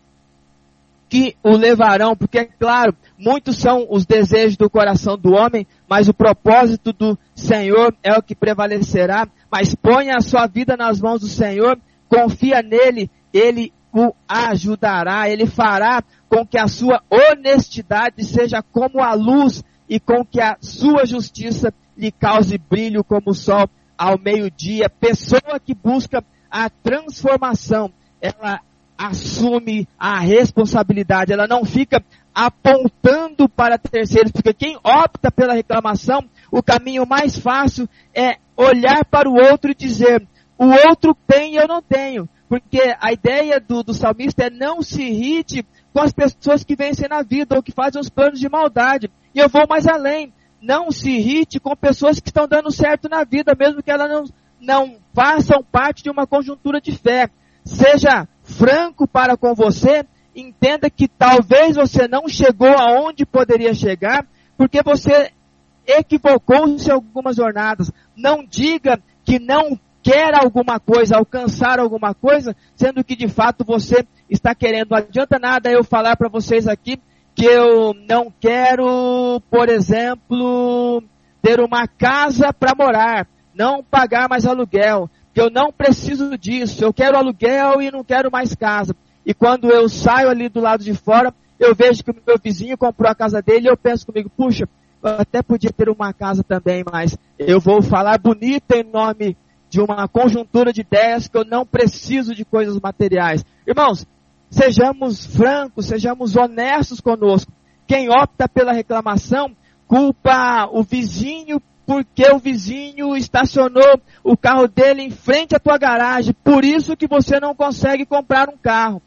Speaker 4: que o levarão, porque é claro, muitos são os desejos do coração do homem, mas o propósito do Senhor é o que prevalecerá. Mas ponha a sua vida nas mãos do Senhor, confia nele, ele o ajudará, ele fará com que a sua honestidade seja como a luz e com que a sua justiça lhe cause brilho como o sol ao meio-dia. Pessoa que busca a transformação, ela assume a responsabilidade, ela não fica apontando para terceiros, porque quem opta pela reclamação, o caminho mais fácil é olhar para o outro e dizer, o outro tem e eu não tenho. Porque a ideia do, do salmista é não se irrite com as pessoas que vencem na vida ou que fazem os planos de maldade. E eu vou mais além. Não se irrite com pessoas que estão dando certo na vida, mesmo que elas não, não façam parte de uma conjuntura de fé. Seja franco para com você, entenda que talvez você não chegou aonde poderia chegar, porque você equivocou-se em algumas jornadas. Não diga que não quer alguma coisa, alcançar alguma coisa, sendo que de fato você está querendo. Não adianta nada eu falar para vocês aqui que eu não quero, por exemplo, ter uma casa para morar, não pagar mais aluguel, que eu não preciso disso, eu quero aluguel e não quero mais casa. E quando eu saio ali do lado de fora, eu vejo que o meu vizinho comprou a casa dele e eu penso comigo, puxa, eu até podia ter uma casa também, mas eu vou falar bonito em nome de uma conjuntura de ideias que eu não preciso de coisas materiais. Irmãos, sejamos francos, sejamos honestos conosco. Quem opta pela reclamação culpa o vizinho porque o vizinho estacionou o carro dele em frente à tua garagem, por isso que você não consegue comprar um carro.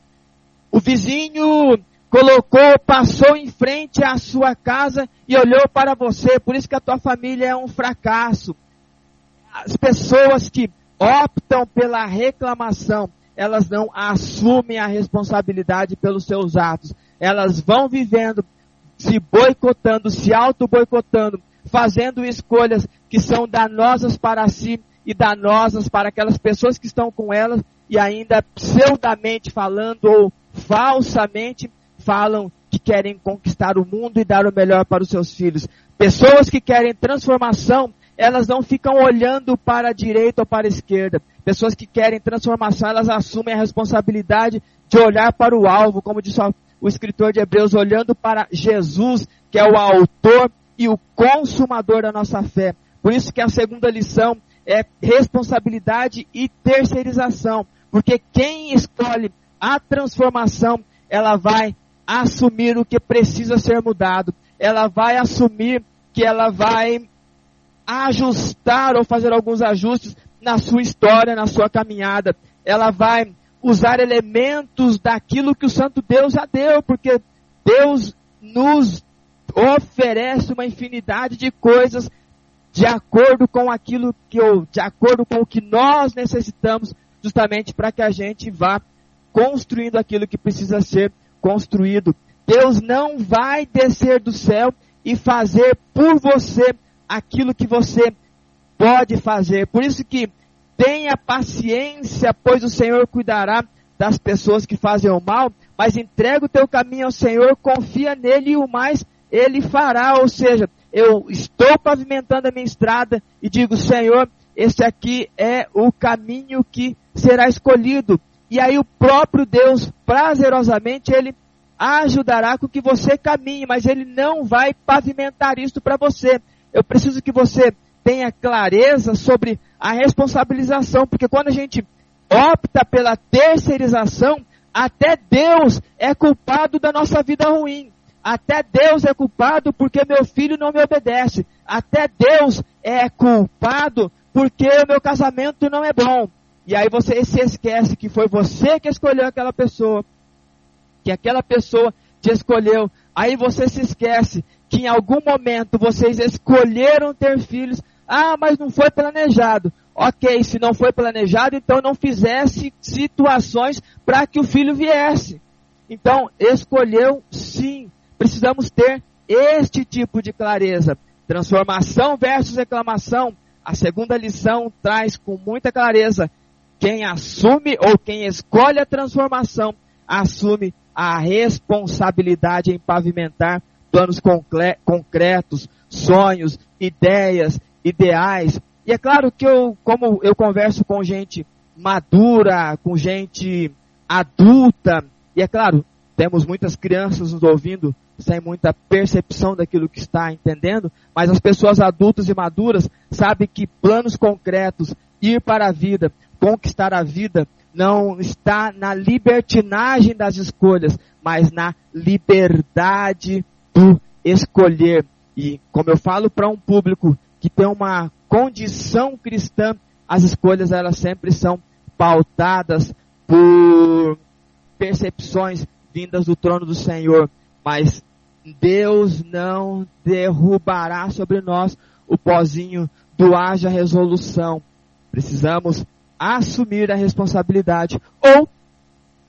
Speaker 4: O vizinho colocou, passou em frente à sua casa e olhou para você, por isso que a tua família é um fracasso. As pessoas que optam pela reclamação, elas não assumem a responsabilidade pelos seus atos. Elas vão vivendo, se boicotando, se auto-boicotando, fazendo escolhas que são danosas para si e danosas para aquelas pessoas que estão com elas e ainda pseudamente falando ou falsamente falam que querem conquistar o mundo e dar o melhor para os seus filhos. Pessoas que querem transformação, elas não ficam olhando para a direita ou para a esquerda. Pessoas que querem transformação, elas assumem a responsabilidade de olhar para o alvo, como disse o escritor de Hebreus, olhando para Jesus, que é o autor e o consumador da nossa fé. Por isso que a segunda lição é responsabilidade e terceirização. Porque quem escolhe a transformação, ela vai assumir o que precisa ser mudado. Ela vai assumir que ela vai ajustar ou fazer alguns ajustes na sua história, na sua caminhada. Ela vai usar elementos daquilo que o Santo Deus já deu, porque Deus nos oferece uma infinidade de coisas de acordo com aquilo que ou de acordo com o que nós necessitamos, justamente para que a gente vá construindo aquilo que precisa ser construído. Deus não vai descer do céu e fazer por você aquilo que você pode fazer. Por isso que tenha paciência, pois o Senhor cuidará das pessoas que fazem o mal, mas entrega o teu caminho ao Senhor, confia nele e o mais ele fará, ou seja, eu estou pavimentando a minha estrada e digo, Senhor, este aqui é o caminho que será escolhido. E aí o próprio Deus, prazerosamente, ele ajudará com que você caminhe, mas ele não vai pavimentar isto para você. Eu preciso que você tenha clareza sobre a responsabilização, porque quando a gente opta pela terceirização, até Deus é culpado da nossa vida ruim. Até Deus é culpado porque meu filho não me obedece. Até Deus é culpado porque o meu casamento não é bom. E aí você se esquece que foi você que escolheu aquela pessoa, que aquela pessoa te escolheu. Aí você se esquece que em algum momento vocês escolheram ter filhos. Ah, mas não foi planejado. Ok, se não foi planejado, então não fizesse situações para que o filho viesse. Então, escolheu sim. Precisamos ter este tipo de clareza. Transformação versus reclamação. A segunda lição traz com muita clareza quem assume ou quem escolhe a transformação assume a responsabilidade em pavimentar planos concretos, sonhos, ideias, ideais. E é claro que eu, como eu converso com gente madura, com gente adulta, e é claro, temos muitas crianças nos ouvindo sem muita percepção daquilo que está entendendo, mas as pessoas adultas e maduras sabem que planos concretos, ir para a vida, conquistar a vida não está na libertinagem das escolhas, mas na liberdade do escolher. E como eu falo para um público que tem uma condição cristã, as escolhas elas sempre são pautadas por percepções vindas do trono do Senhor, mas Deus não derrubará sobre nós o pozinho do haja resolução. Precisamos assumir a responsabilidade. Ou,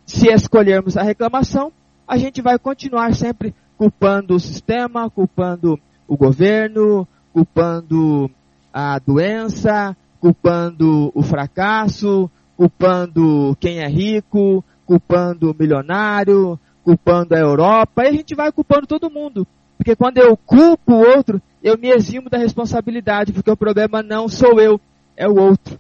Speaker 4: se escolhermos a reclamação, a gente vai continuar sempre culpando o sistema, culpando o governo, culpando a doença, culpando o fracasso, culpando quem é rico, culpando o milionário, culpando a Europa, e a gente vai culpando todo mundo. Porque quando eu culpo o outro, eu me eximo da responsabilidade, porque o problema não sou eu, é o outro.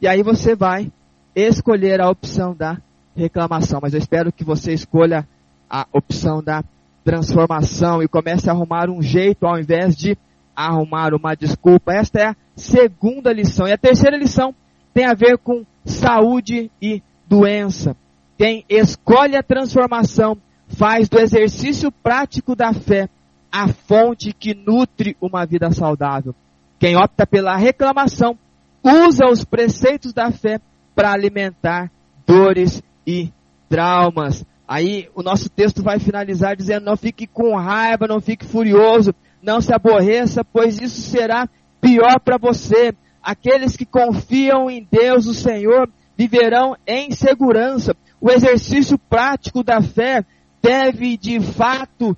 Speaker 4: E aí você vai escolher a opção da reclamação. Mas eu espero que você escolha a opção da transformação e comece a arrumar um jeito ao invés de arrumar uma desculpa. Esta é a segunda lição. E a terceira lição tem a ver com saúde e doença. Quem escolhe a transformação faz do exercício prático da fé a fonte que nutre uma vida saudável. Quem opta pela reclamação usa os preceitos da fé para alimentar dores e traumas. Aí o nosso texto vai finalizar dizendo: não fique com raiva, não fique furioso, não se aborreça, pois isso será pior para você. Aqueles que confiam em Deus, o Senhor, viverão em segurança. O exercício prático da fé deve de fato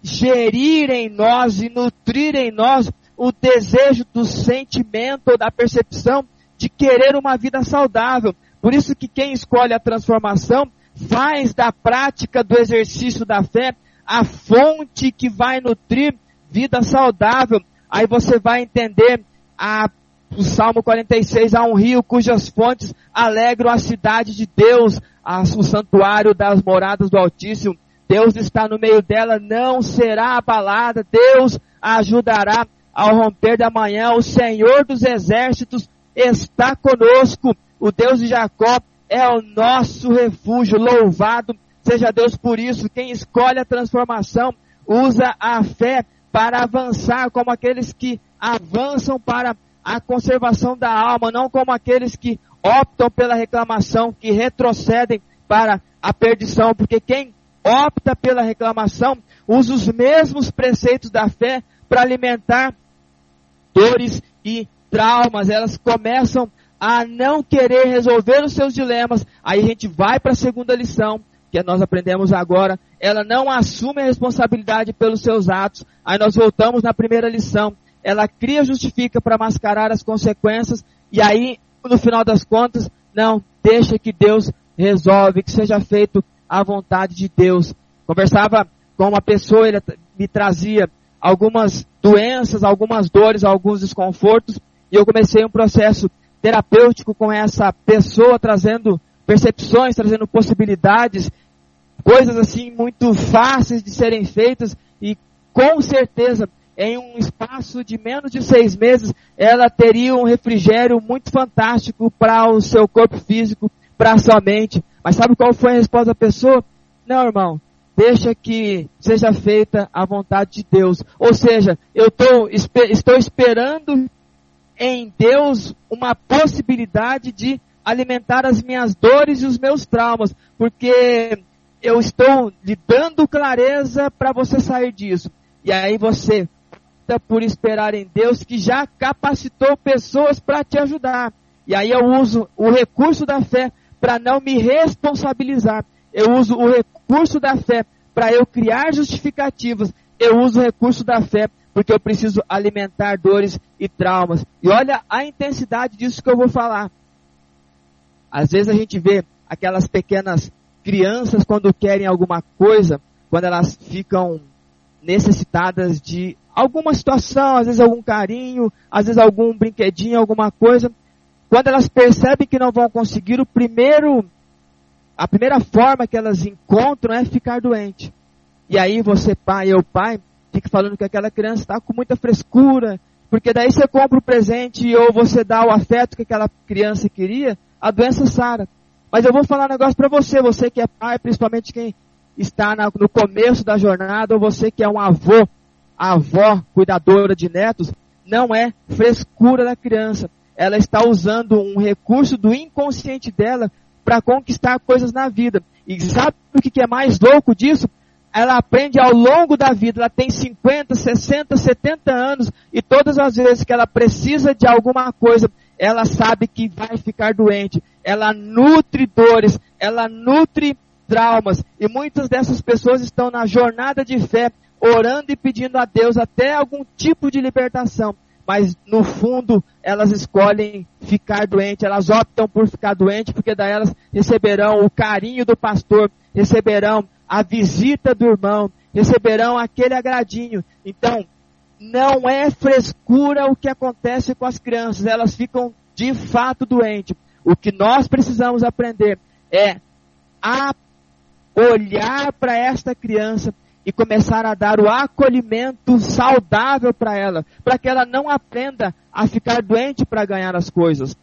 Speaker 4: gerir em nós e nutrir em nós o desejo do sentimento ou da percepção de querer uma vida saudável. Por isso que quem escolhe a transformação faz da prática do exercício da fé a fonte que vai nutrir vida saudável. Aí você vai entender a, o Salmo 46, há um rio cujas fontes alegram a cidade de Deus, a, o santuário das moradas do Altíssimo. Deus está no meio dela, não será abalada, Deus a ajudará ao romper da manhã, o Senhor dos exércitos está conosco. O Deus de Jacó é o nosso refúgio. Louvado seja Deus por isso. Quem escolhe a transformação usa a fé para avançar como aqueles que avançam para a conservação da alma, não como aqueles que optam pela reclamação, que retrocedem para a perdição, porque quem opta pela reclamação usa os mesmos preceitos da fé para alimentar dores e traumas, elas começam a não querer resolver os seus dilemas. Aí a gente vai para a segunda lição, que nós aprendemos agora. Ela não assume a responsabilidade pelos seus atos. Aí nós voltamos na primeira lição. Ela cria justifica para mascarar as consequências. E aí, no final das contas, não, deixa que Deus resolve, que seja feito a vontade de Deus. Conversava com uma pessoa, ele me trazia algumas doenças, algumas dores, alguns desconfortos, e eu comecei um processo terapêutico com essa pessoa, trazendo percepções, trazendo possibilidades, coisas assim muito fáceis de serem feitas, e com certeza, em um espaço de menos de seis meses, ela teria um refrigério muito fantástico para o seu corpo físico, para sua mente. Mas sabe qual foi a resposta da pessoa? Não, irmão, deixa que seja feita a vontade de Deus. Ou seja, eu tô, estou esperando em Deus uma possibilidade de alimentar as minhas dores e os meus traumas, porque eu estou lhe dando clareza para você sair disso. E aí você por esperar em Deus que já capacitou pessoas para te ajudar. E aí eu uso o recurso da fé para não me responsabilizar. Eu uso o recurso da fé para eu criar justificativas. Eu uso o recurso da fé porque eu preciso alimentar dores e traumas. E olha a intensidade disso que eu vou falar. Às vezes a gente vê aquelas pequenas crianças quando querem alguma coisa, quando elas ficam necessitadas de alguma situação, às vezes algum carinho, às vezes algum brinquedinho, alguma coisa. Quando elas percebem que não vão conseguir, o primeiro, a primeira forma que elas encontram é ficar doente. E aí você, pai, eu, pai, fica falando que aquela criança está com muita frescura, porque daí você compra o presente ou você dá o afeto que aquela criança queria, a doença sara. Mas eu vou falar um negócio para você, você que é pai, principalmente quem está no começo da jornada, ou você que é um avô, avó, cuidadora de netos, não é frescura da criança. Ela está usando um recurso do inconsciente dela para conquistar coisas na vida. E sabe o que é mais louco disso? Ela aprende ao longo da vida, ela tem 50, 60, 70 anos, e todas as vezes que ela precisa de alguma coisa, ela sabe que vai ficar doente. Ela nutre dores, ela nutre traumas. E muitas dessas pessoas estão na jornada de fé, orando e pedindo a Deus até algum tipo de libertação. Mas no fundo, elas escolhem ficar doente, elas optam por ficar doente, porque daí elas receberão o carinho do pastor, receberão a visita do irmão, receberão aquele agradinho. Então, não é frescura o que acontece com as crianças, elas ficam de fato doentes. O que nós precisamos aprender é a olhar para esta criança e começar a dar o acolhimento saudável para ela, para que ela não aprenda a ficar doente para ganhar as coisas.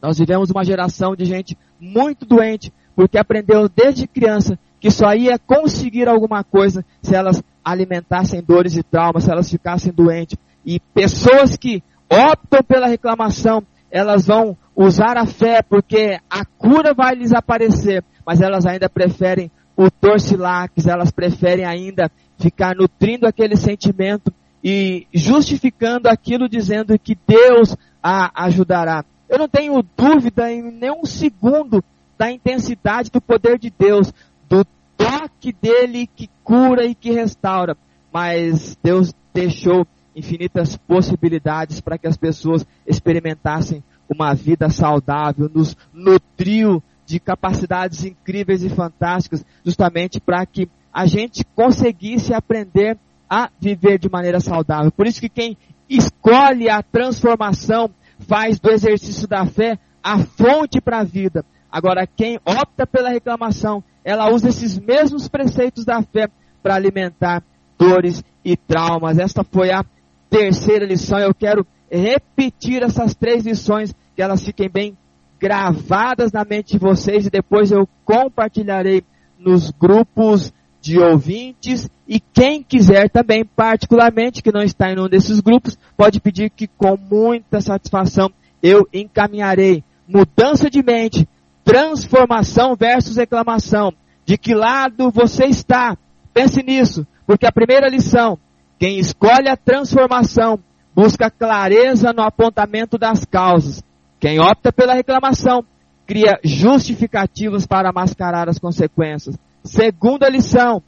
Speaker 4: Nós vivemos uma geração de gente muito doente, porque aprendeu desde criança que só ia conseguir alguma coisa se elas alimentassem dores e traumas, se elas ficassem doentes. E pessoas que optam pela reclamação, elas vão usar a fé porque a cura vai lhes aparecer, mas elas ainda preferem o torcilax, elas preferem ainda ficar nutrindo aquele sentimento e justificando aquilo dizendo que Deus a ajudará. Eu não tenho dúvida em nenhum segundo da intensidade do poder de Deus, do toque dele que cura e que restaura. Mas Deus deixou infinitas possibilidades para que as pessoas experimentassem uma vida saudável, nos nutriu de capacidades incríveis e fantásticas, justamente para que a gente conseguisse aprender a viver de maneira saudável. Por isso que quem escolhe a transformação faz do exercício da fé a fonte para a vida. Agora, quem opta pela reclamação, ela usa esses mesmos preceitos da fé para alimentar dores e traumas. Esta foi a terceira lição. Eu quero repetir essas três lições, que elas fiquem bem gravadas na mente de vocês e depois eu compartilharei nos grupos de ouvintes e quem quiser também, particularmente, que não está em um desses grupos, pode pedir que com muita satisfação eu encaminharei mudança de mente, transformação versus reclamação. De que lado você está? Pense nisso, porque a primeira lição, quem escolhe a transformação busca clareza no apontamento das causas. Quem opta pela reclamação cria justificativos para mascarar as consequências. Segunda lição,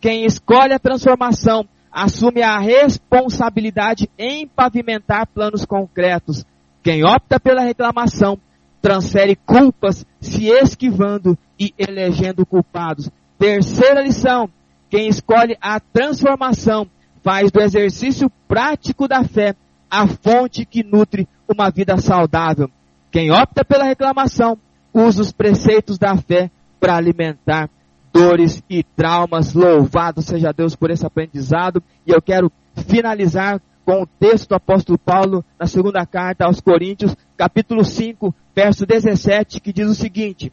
Speaker 4: quem escolhe a transformação assume a responsabilidade em pavimentar planos concretos. Quem opta pela reclamação transfere culpas, se esquivando e elegendo culpados. Terceira lição, quem escolhe a transformação faz do exercício prático da fé a fonte que nutre uma vida saudável. Quem opta pela reclamação usa os preceitos da fé para alimentar dores e traumas. Louvado seja Deus por esse aprendizado. E eu quero finalizar com o texto do apóstolo Paulo na segunda carta aos Coríntios, capítulo 5, verso 17, que diz o seguinte: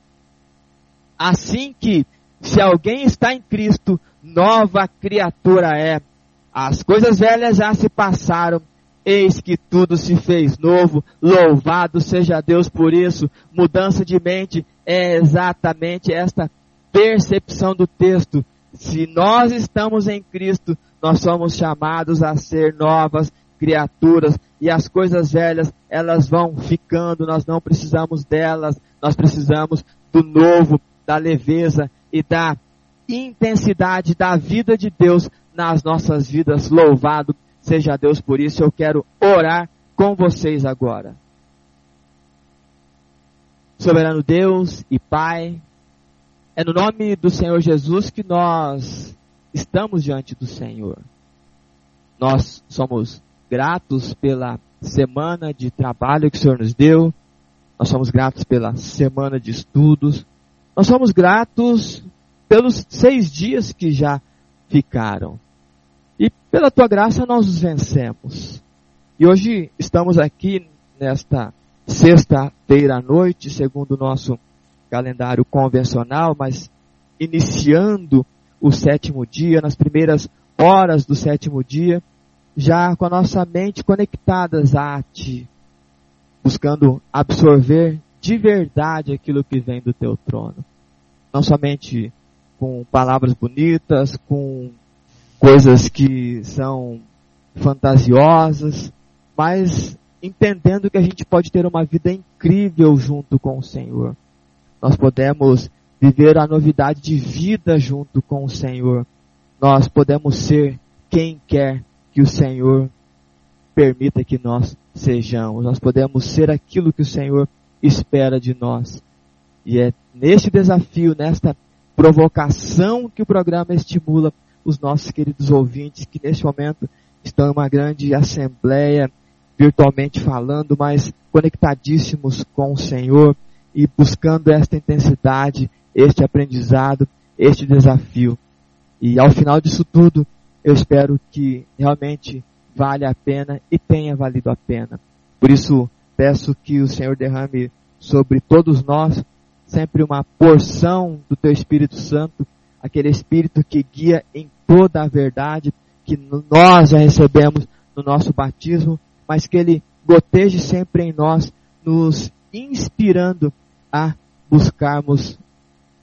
Speaker 4: Assim que, se alguém está em Cristo, nova criatura é. As coisas velhas já se passaram, eis que tudo se fez novo. Louvado seja Deus por isso. Mudança de mente é exatamente esta percepção do texto. Se nós estamos em Cristo, nós somos chamados a ser novas criaturas e as coisas velhas, elas vão ficando, nós não precisamos delas, nós precisamos do novo, da leveza e da intensidade da vida de Deus nas nossas vidas. Louvado seja Deus por isso. Eu quero orar com vocês agora. Soberano Deus e Pai, é no nome do Senhor Jesus que nós estamos diante do Senhor. Nós somos gratos pela semana de trabalho que o Senhor nos deu. Nós somos gratos pela semana de estudos. Nós somos gratos pelos seis dias que já ficaram. E pela tua graça nós os vencemos. E hoje estamos aqui nesta sexta-feira à noite, segundo o nosso calendário convencional, mas iniciando o sétimo dia, nas primeiras horas do sétimo dia, já com a nossa mente conectadas a Ti, buscando absorver de verdade aquilo que vem do Teu trono. Não somente com palavras bonitas, com coisas que são fantasiosas, mas entendendo que a gente pode ter uma vida incrível junto com o Senhor. Nós podemos viver a novidade de vida junto com o Senhor. Nós podemos ser quem quer que o Senhor permita que nós sejamos. Nós podemos ser aquilo que o Senhor espera de nós. E é neste desafio, nesta provocação que o programa estimula os nossos queridos ouvintes que neste momento estão em uma grande assembleia, virtualmente falando, mas conectadíssimos com o Senhor e buscando esta intensidade, este aprendizado, este desafio. E ao final disso tudo, eu espero que realmente valha a pena e tenha valido a pena. Por isso, peço que o Senhor derrame sobre todos nós sempre uma porção do teu Espírito Santo, aquele Espírito que guia em toda a verdade, que nós já recebemos no nosso batismo, mas que ele goteje sempre em nós, nos inspirando a buscarmos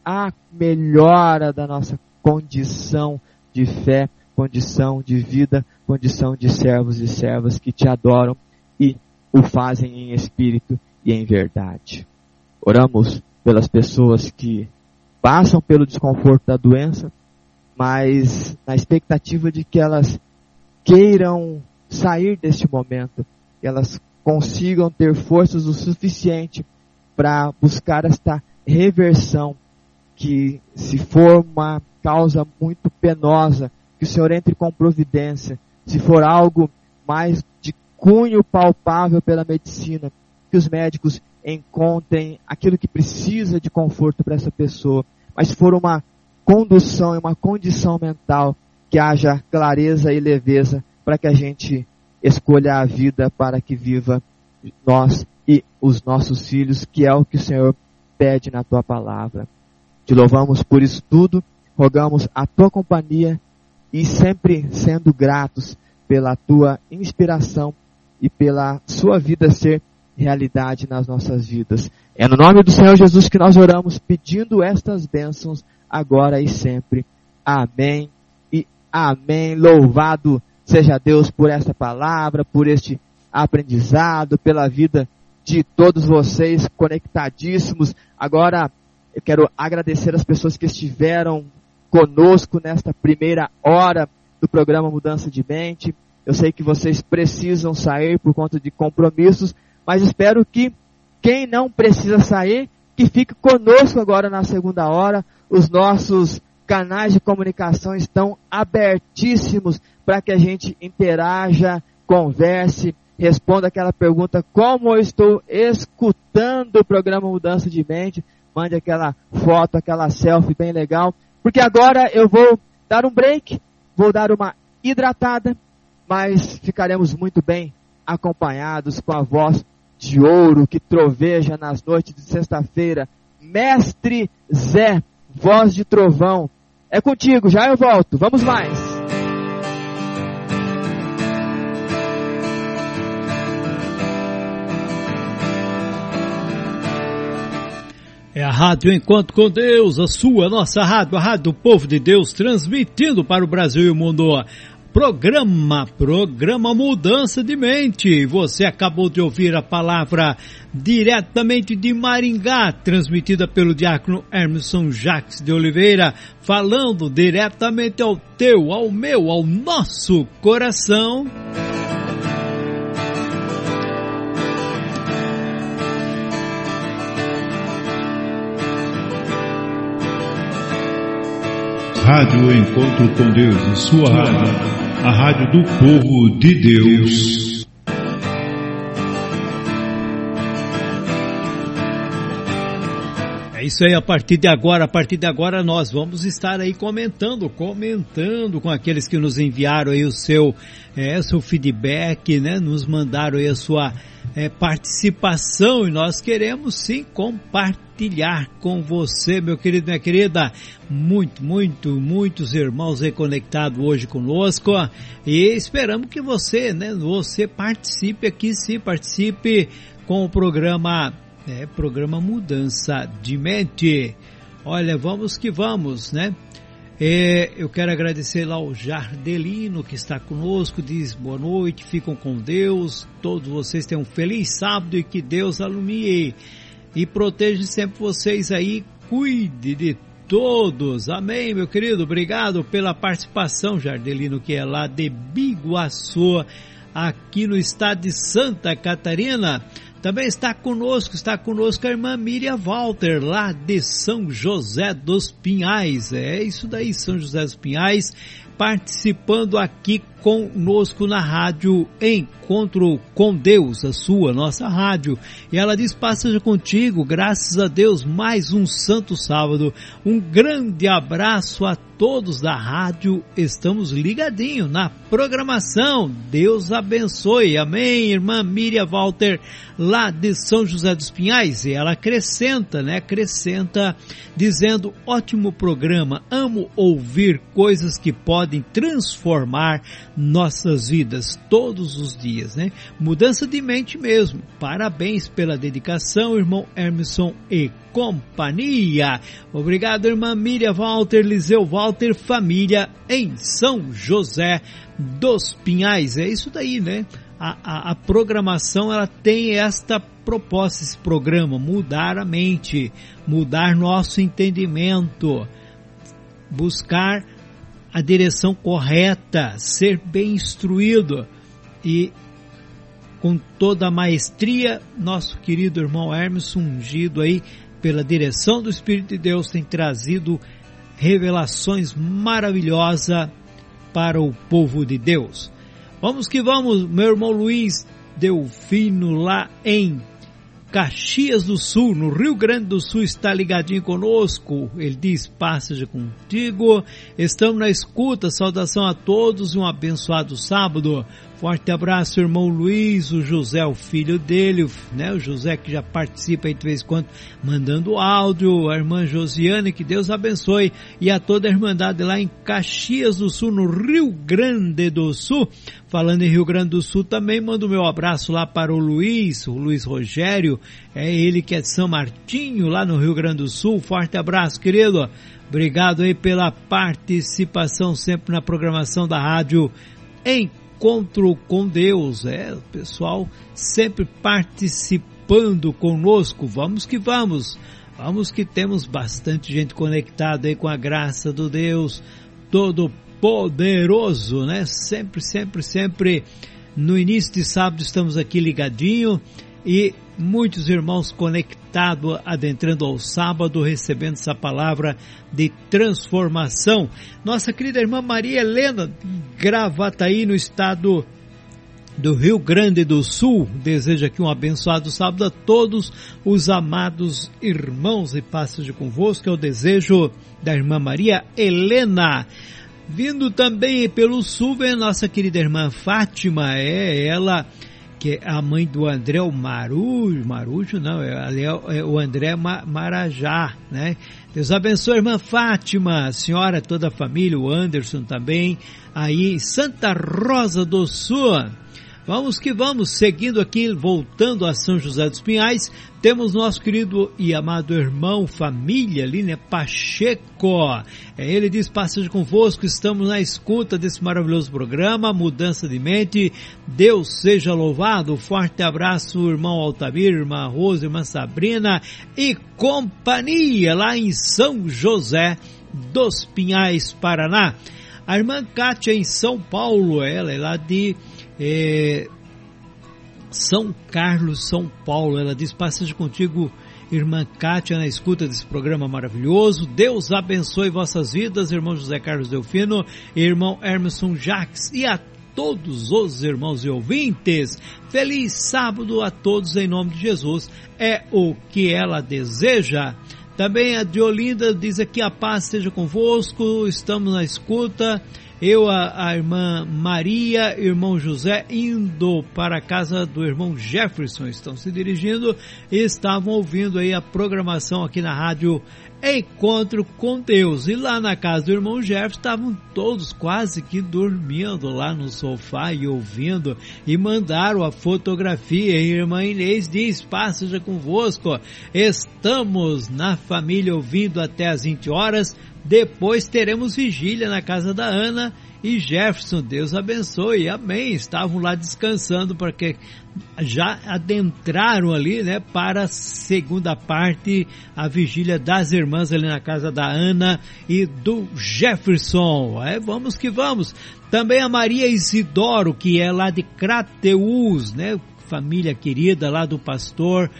Speaker 4: a melhora da nossa condição de fé, condição de vida, condição de servos e servas que te adoram e o fazem em espírito e em verdade. Oramos pelas pessoas que passam pelo desconforto da doença, mas na expectativa de que elas queiram sair deste momento, que elas consigam ter forças o suficiente para buscar esta reversão, que se for uma causa muito penosa, que o Senhor entre com providência, se for algo mais de cunho palpável pela medicina, que os médicos encontrem aquilo que precisa de conforto para essa pessoa, mas se for uma condução e uma condição mental, que haja clareza e leveza para que a gente escolha a vida para que viva nós e os nossos filhos, que é o que o Senhor pede na tua palavra. Te louvamos por isso tudo, rogamos a tua companhia e sempre sendo gratos pela tua inspiração e pela sua vida ser realidade nas nossas vidas. É no nome do Senhor Jesus que nós oramos, pedindo estas bênçãos agora e sempre. Amém e amém. Louvado seja Deus por esta palavra, por este aprendizado, pela vida de todos vocês conectadíssimos. Agora eu quero agradecer as pessoas que estiveram conosco nesta primeira hora do programa Mudança de Mente. Eu sei que vocês precisam sair por conta de compromissos, mas espero que quem não precisa sair, que fique conosco agora na segunda hora. Os nossos canais de comunicação estão abertíssimos para que a gente interaja, converse, responda aquela pergunta, como eu estou escutando o programa Mudança de Mente, mande aquela foto, aquela selfie bem legal, porque agora eu vou dar um break, vou dar uma hidratada mas ficaremos muito bem acompanhados com a voz de ouro que troveja nas noites de sexta-feira. Mestre Zé, voz de trovão. É contigo, já eu volto. Vamos mais.
Speaker 2: É a Rádio Encontro com Deus, a sua, nossa rádio, a rádio povo de Deus, transmitindo para o Brasil e o mundo. Programa, programa Mudança de Mente. Você acabou de ouvir a palavra diretamente de Maringá, transmitida pelo diácono Emerson Jacques de Oliveira, falando diretamente ao teu, ao meu, ao nosso coração.
Speaker 3: Rádio Encontro com Deus, a sua rádio, a rádio do povo de Deus.
Speaker 2: É isso aí, a partir de agora, a partir de agora nós vamos estar aí comentando, comentando com aqueles que nos enviaram aí o seu, é, seu feedback, né? Nos mandaram aí a sua é, participação e nós queremos sim compartilhar com você, meu querido, minha querida. Muito, muito, muitos irmãos aí conectados hoje conosco e esperamos que você, né, você participe aqui, sim, participe com o programa é, programa Mudança de Mente. Olha, vamos que vamos, né? É, eu quero agradecer lá ao Jardelino que está conosco, diz boa noite, ficam com Deus, todos vocês tenham um feliz sábado e que Deus alumie. E proteja sempre vocês aí, cuide de todos, amém meu querido, obrigado pela participação Jardelino que é lá de Biguaçu, aqui no estado de Santa Catarina, também está conosco, está conosco a irmã Miriam Walter, lá de São José dos Pinhais. É isso daí, São José dos Pinhais, participando aqui conosco na rádio Encontro com Deus, a sua, nossa rádio. E ela diz: Passa contigo, graças a Deus, mais um santo sábado. Um grande abraço a todos da rádio. Estamos ligadinho na programação. Deus abençoe. Amém, irmã Miriam Walter, lá de São José dos Pinhais. E ela acrescenta, né? Acrescenta dizendo: ótimo programa. Amo ouvir coisas que podem transformar nossas vidas todos os dias, né? Mudança de mente mesmo. Parabéns pela dedicação, irmão Emerson e companhia. Obrigado, irmã Miriam Walter, Liseu Walter, família em São José dos Pinhais. É isso daí, né? A, a, a programação ela tem esta proposta, esse programa, mudar a mente, mudar nosso entendimento, buscar a direção correta, ser bem instruído e com toda a maestria, nosso querido irmão Hermes, ungido aí pela direção do Espírito de Deus, tem trazido revelações maravilhosas para o povo de Deus. Vamos que vamos, meu irmão Luiz Delfino, lá em Caxias do Sul, no Rio Grande do Sul, está ligadinho conosco. Ele diz: Passeja contigo. Estamos na escuta. Saudação a todos e um abençoado sábado. Forte abraço, irmão Luiz, o José, o filho dele, né? O José que já participa aí de vez em quando, mandando áudio, a irmã Josiane, que Deus abençoe, e a toda a Irmandade lá em Caxias do Sul, no Rio Grande do Sul. Falando em Rio Grande do Sul, também mando meu abraço lá para o Luiz, o Luiz Rogério, é ele que é de São Martinho, lá no Rio Grande do Sul. Forte abraço, querido. Obrigado aí pela participação sempre na programação da rádio em encontro com Deus. É, pessoal sempre participando conosco. Vamos que vamos. Vamos que temos bastante gente conectada aí com a graça do Deus todo poderoso, né? Sempre, sempre, sempre no início de sábado estamos aqui ligadinho e muitos irmãos conectados, adentrando ao sábado, recebendo essa palavra de transformação. Nossa querida irmã Maria Helena, Gravataí, no estado do Rio Grande do Sul, deseja aqui um abençoado sábado a todos os amados irmãos e passos de convosco, é o desejo da irmã Maria Helena. Vindo também pelo sul vem nossa querida irmã Fátima, é ela que é a mãe do André, o Marujo, Marujo não, é, é o André Marajá, né? Deus abençoe a irmã Fátima, a senhora, toda a família, o Anderson também, aí Santa Rosa do Sul. Vamos que vamos, seguindo aqui, voltando a São José dos Pinhais, temos nosso querido e amado irmão, família ali, né, Pacheco. É, ele diz, passagem convosco, estamos na escuta desse maravilhoso programa, Mudança de Mente, Deus seja louvado, forte abraço, irmão Altamir, irmã Rosa, irmã Sabrina e companhia lá em São José dos Pinhais, Paraná. A irmã Kátia em São Paulo, ela é lá de é, São Carlos, São Paulo. Ela diz: Passagem contigo, irmã Kátia, na escuta desse programa maravilhoso. Deus abençoe vossas vidas, irmão José Carlos Delfino irmão Emerson Jacques e a todos os irmãos e ouvintes. Feliz sábado a todos em nome de Jesus. É o que ela deseja. Também a Diolinda diz aqui: a paz seja convosco, estamos na escuta eu, a, a, irmã Maria, irmão José, indo para a casa do irmão Jefferson, estão se dirigindo. E estavam ouvindo aí a programação aqui na rádio Encontro com Deus. E lá na casa do irmão Jefferson estavam todos quase que dormindo lá no sofá e ouvindo. E mandaram a fotografia. E a irmã Inês diz, paz seja convosco, estamos na família ouvindo até as 20 horas, depois teremos vigília na casa da Ana e Jefferson. Deus abençoe. Amém. Estavam lá descansando porque já adentraram ali, né, para a segunda parte, a vigília das irmãs ali na casa da Ana e do Jefferson. É, vamos que vamos. Também a Maria Isidoro, que é lá de Crateus, né, família querida lá do pastor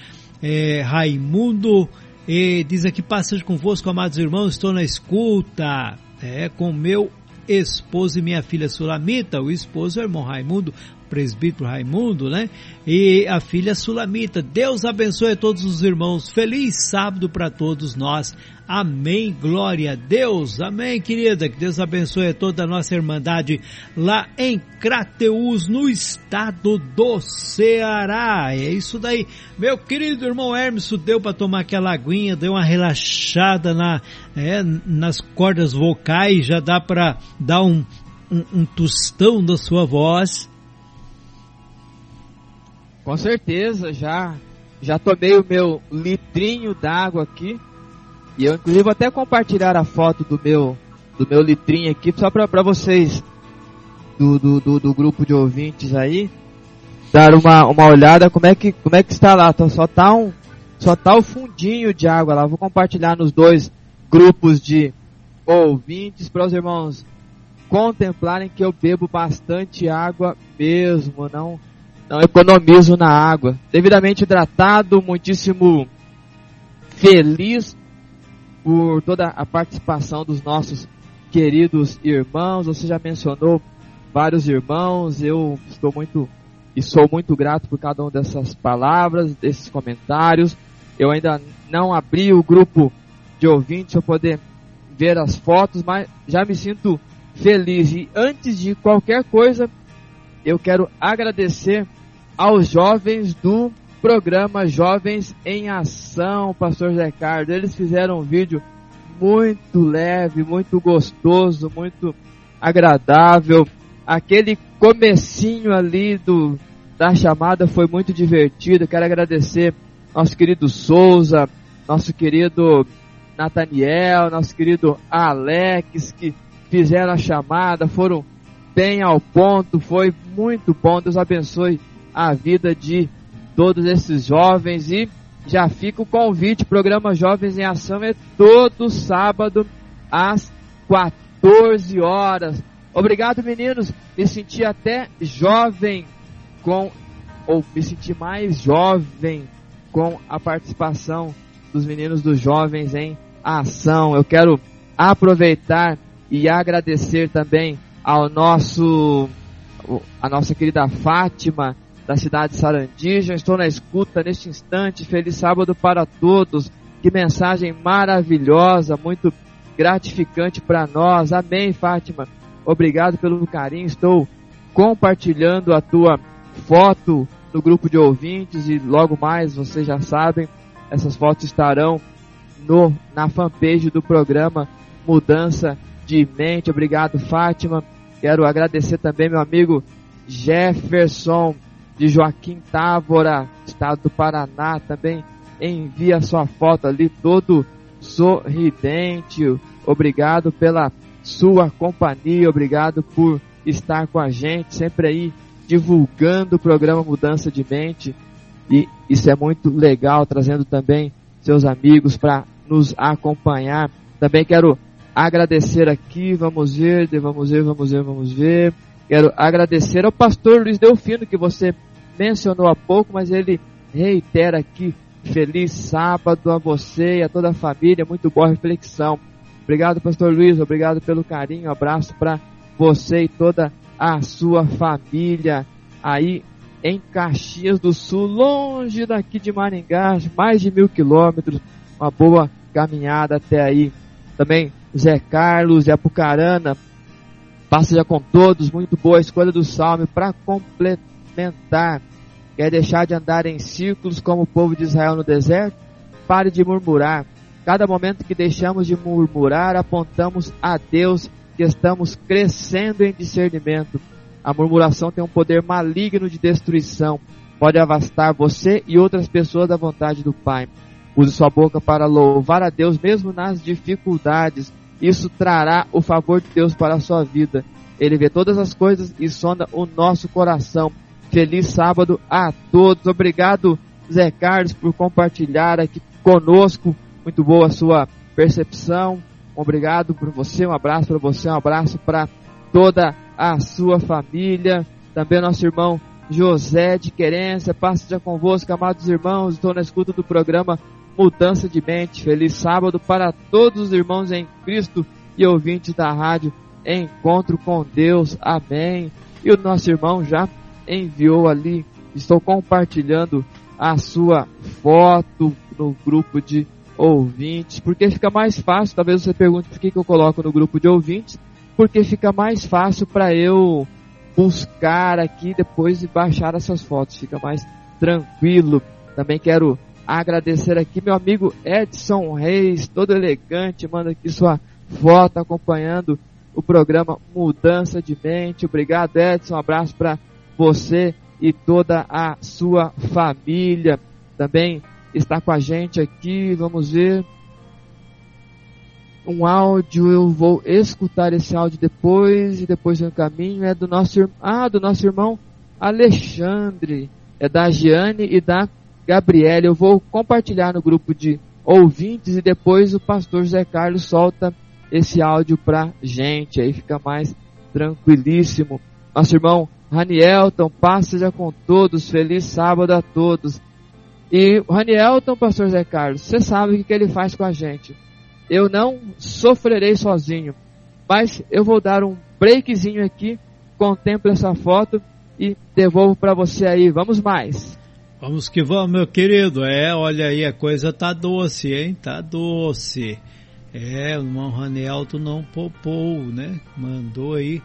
Speaker 2: é, Raimundo e diz aqui, passagem convosco, amados irmãos, estou na escuta, é, com meu esposo e minha filha Sulamita, o esposo é o irmão Raimundo, presbítero Raimundo, né? E a filha Sulamita. Deus abençoe a todos os irmãos. Feliz sábado para todos nós. Amém. Glória a Deus. Amém, querida. Que Deus abençoe a toda a nossa irmandade lá em Crateus, no estado do Ceará. É isso daí. Meu querido irmão Hermes, deu para tomar aquela aguinha, deu uma relaxada na, é, nas cordas vocais, já dá para dar um, um, um tostão da sua voz.
Speaker 4: Com certeza, já já tomei o meu litrinho d'água aqui. E eu inclusive vou até compartilhar a foto do meu do meu litrinho aqui só para vocês do, do, do, do, grupo de ouvintes aí dar uma, uma olhada como é que como é que está lá. Então, só tá um só tá o fundinho de água lá. Vou compartilhar nos dois grupos de ouvintes para os irmãos contemplarem que eu bebo bastante água mesmo, não não economizo na água. Devidamente hidratado, muitíssimo feliz por toda a participação dos nossos queridos irmãos. Você já mencionou vários irmãos, eu estou muito e sou muito grato por cada uma dessas palavras, desses comentários. Eu ainda não abri o grupo de ouvintes para poder ver as fotos, mas já me sinto feliz. E antes de qualquer coisa, eu quero agradecer aos jovens do programa Jovens em Ação, Pastor Zé Carlos. Eles fizeram um vídeo muito leve, muito gostoso, muito agradável. Aquele comecinho ali do da chamada foi muito divertido. Quero agradecer nosso querido Souza, nosso querido Nathaniel, nosso querido Alex, que fizeram a chamada, foram bem ao ponto, foi muito bom. Deus abençoe a vida de todos esses jovens e já fica o convite, programa Jovens em Ação é todo sábado às 14 horas. Obrigado meninos, me senti até jovem com ou me senti mais jovem com a participação dos meninos dos jovens em ação. Eu quero aproveitar e agradecer também ao nosso a nossa querida Fátima da cidade de Sarandi. Já estou na escuta neste instante. Feliz sábado para todos. Que mensagem maravilhosa, muito gratificante para nós. Amém, Fátima. Obrigado pelo carinho. Estou compartilhando a tua foto no grupo de ouvintes e logo mais, vocês já sabem, essas fotos estarão no na fanpage do programa Mudança de Mente. Obrigado, Fátima. Quero agradecer também meu amigo Jefferson de Joaquim Távora, estado do Paraná, também envia sua foto ali todo sorridente. Obrigado pela sua companhia, obrigado por estar com a gente, sempre aí divulgando o programa Mudança de Mente. E isso é muito legal, trazendo também seus amigos para nos acompanhar. Também quero agradecer aqui, vamos ver, vamos ver, vamos ver, vamos ver. Quero agradecer ao pastor Luiz Delfino, que você mencionou há pouco, mas ele reitera aqui. Feliz sábado a você e a toda a família, muito boa reflexão. Obrigado, pastor Luiz, obrigado pelo carinho, abraço para você e toda a sua família aí em Caxias do Sul, longe daqui de Maringá, mais de mil quilômetros, uma boa caminhada até aí. Também Zé Carlos de Apucarana, passa já com todos, muito boa escolha do salmo para complementar. Quer deixar de andar em círculos como o povo de Israel no deserto? Pare de murmurar. Cada momento que deixamos de murmurar, apontamos a Deus que estamos crescendo em discernimento. A murmuração tem um poder maligno de destruição. Pode avastar você e outras pessoas da vontade do Pai. Use sua boca para louvar a Deus mesmo nas dificuldades. Isso trará o favor de Deus para a sua vida. Ele vê todas as coisas e sonda o nosso coração. Feliz sábado a todos. Obrigado, Zé Carlos, por compartilhar aqui conosco. Muito boa a sua percepção. Obrigado por você, um abraço para você, um abraço para toda a sua família. Também nosso irmão José de Querência, passa já convosco, amados irmãos. Estou na escuta do programa Mudança de Mente. Feliz sábado para todos os irmãos em Cristo e ouvintes da rádio Encontro com Deus. Amém. E o nosso irmão já enviou ali, estou compartilhando a sua foto no grupo de ouvintes, porque fica mais fácil. Talvez você pergunte por que, que eu coloco no grupo de ouvintes, porque fica mais fácil para eu buscar aqui depois e baixar essas fotos, fica mais tranquilo. Também quero agradecer aqui meu amigo Edson Reis, todo elegante, manda aqui sua foto acompanhando o programa Mudança de Mente. Obrigado, Edson. Um abraço para você e toda a sua família. Também está com a gente aqui. Vamos ver. Um áudio, eu vou escutar esse áudio depois e depois no caminho é do nosso ah, do nosso irmão Alexandre, é da Giane e da Gabriela. Eu vou compartilhar no grupo de ouvintes e depois o pastor Zé Carlos solta esse áudio pra gente, aí fica mais tranquilíssimo. Nosso irmão Ranielton, paz seja com todos, feliz sábado a todos. E Ranielton, pastor Zé Carlos, você sabe o que, que ele faz com a gente. Eu não sofrerei sozinho, mas eu vou dar um breakzinho aqui, contemple essa foto e devolvo para você aí. Vamos mais.
Speaker 2: Vamos que vamos, meu querido. É, olha aí, a coisa tá doce, hein? Tá doce. É, o irmão Ranielton não poupou, né? Mandou aí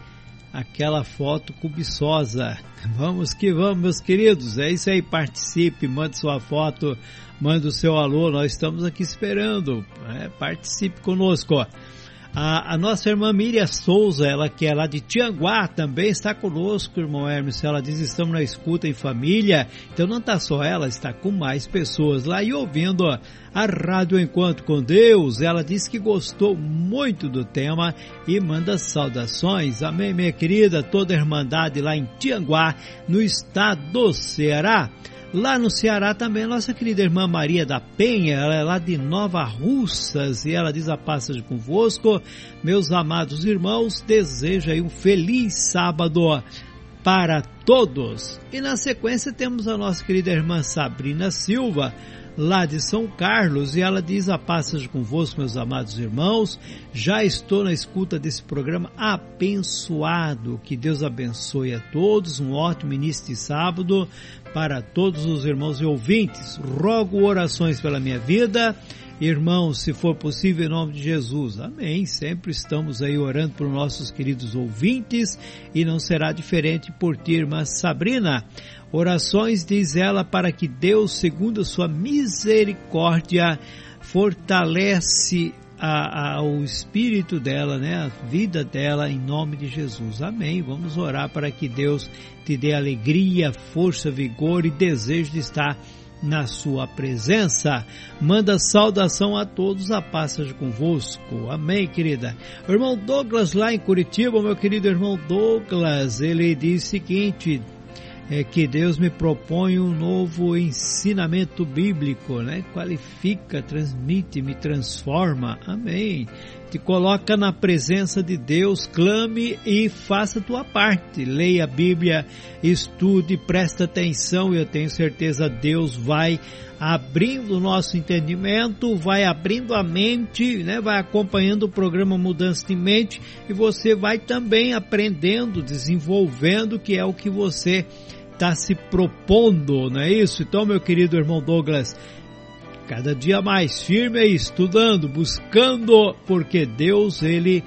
Speaker 2: aquela foto cobiçosa. Vamos que vamos, meus queridos. É isso aí, participe, mande sua foto, mande o seu alô. Nós estamos aqui esperando. É, participe conosco. A, a, nossa irmã Miriam Souza, ela que é lá de Tianguá, também está conosco, irmão Hermes. Ela diz: estamos na escuta em família. Então não está só ela, está com mais pessoas lá e ouvindo a Rádio Enquanto com Deus. Ela diz que gostou muito do tema e manda saudações. Amém, minha querida, toda a Irmandade lá em Tianguá, no estado do Ceará. Lá no Ceará também, nossa querida irmã Maria da Penha, ela é lá de Nova Russas e ela diz a passagem convosco. Meus amados irmãos, desejo aí um feliz sábado para todos. E na sequência temos a nossa querida irmã Sabrina Silva, lá de São Carlos, e ela diz a passagem convosco, meus amados irmãos. Já estou na escuta desse programa abençoado. Que Deus abençoe a todos. Um ótimo início de sábado para todos os irmãos e ouvintes. Rogo orações pela minha vida Irmãos, se for possível, em nome de Jesus. Amém. Sempre estamos aí orando por nossos queridos ouvintes e não será diferente por ti, irmã Sabrina. Orações, diz ela, para que Deus, segundo a sua misericórdia, fortalece a, a, o espírito dela, né, a vida dela, em nome de Jesus. Amém. Vamos orar para que Deus te dê alegria, força, vigor e desejo de estar na sua presença. Manda saudação a todos, a paz seja convosco. Amém, querida. O irmão Douglas lá em Curitiba, meu querido irmão Douglas, ele diz o seguinte, é que Deus me propõe um novo ensinamento bíblico, né? Qualifica, transmite, me transforma. Amém. Te coloca na presença de Deus, clame e faça tua parte. Leia a Bíblia, estude, presta atenção e eu tenho certeza Deus vai abrindo o nosso entendimento, vai abrindo a mente, né? vai acompanhando o programa Mudança de Mente e você vai também aprendendo, desenvolvendo, que é o que você está se propondo, não é isso? Então, meu querido irmão Douglas, cada dia mais firme aí, estudando, buscando, porque Deus, Ele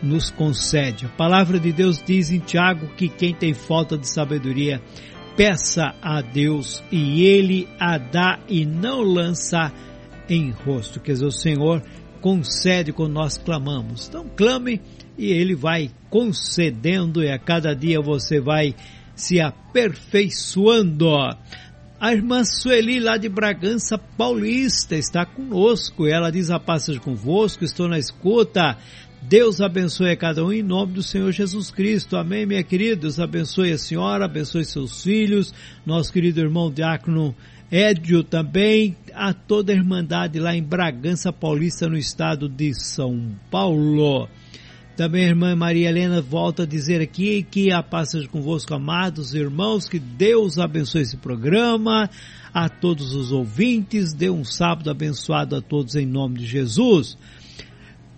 Speaker 2: nos concede. A palavra de Deus diz em Tiago que quem tem falta de sabedoria, peça a Deus e Ele a dá e não lança em rosto. Quer dizer, o Senhor concede quando nós clamamos. Então clame e Ele vai concedendo e a cada dia você vai se aperfeiçoando. A irmã Sueli, lá de Bragança Paulista, está conosco. Ela diz a passagem convosco, estou na escuta. Deus abençoe a cada um em nome do Senhor Jesus Cristo. Amém, minha querida. Deus abençoe a senhora, abençoe seus filhos, nosso querido irmão Diácono Édio também, a toda a Irmandade lá em Bragança Paulista, no estado de São Paulo. Também a irmã Maria Helena volta a dizer aqui que a paz seja convosco, amados irmãos, que Deus abençoe esse programa, a todos os ouvintes, dê um sábado abençoado a todos em nome de Jesus.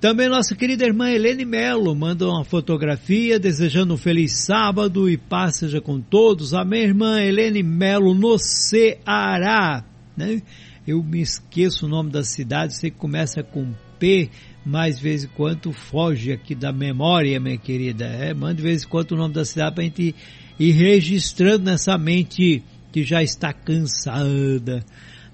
Speaker 2: Também nossa querida irmã Helene Melo manda uma fotografia desejando um feliz sábado e paz seja com todos. Amém, irmã Helene Melo no Ceará. Né? Eu me esqueço o nome da cidade, sei que começa com P, mas de vez em quando foge aqui da memória, minha querida. É, manda de vez em quando o nome da cidade para a gente ir registrando nessa mente que já está cansada.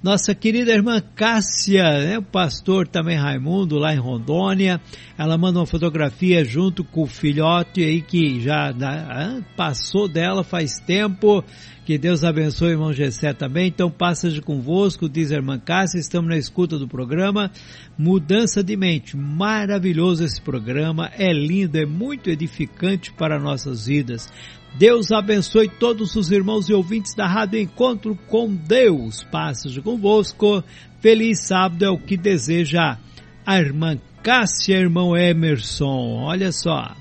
Speaker 2: Nossa querida irmã Cássia, né, o pastor também Raimundo, lá em Rondônia, ela manda uma fotografia junto com o filhote aí que já né, passou dela faz tempo. Que Deus abençoe o irmão Gessé também. Então, passa de convosco, diz a irmã Cássia, estamos na escuta do programa. Mudança de mente, maravilhoso esse programa, é lindo, é muito edificante para nossas vidas. Deus abençoe todos os irmãos e ouvintes da Rádio Encontro com Deus. Passe convosco. Feliz sábado é o que deseja a irmã Cássia, irmão Emerson. Olha só.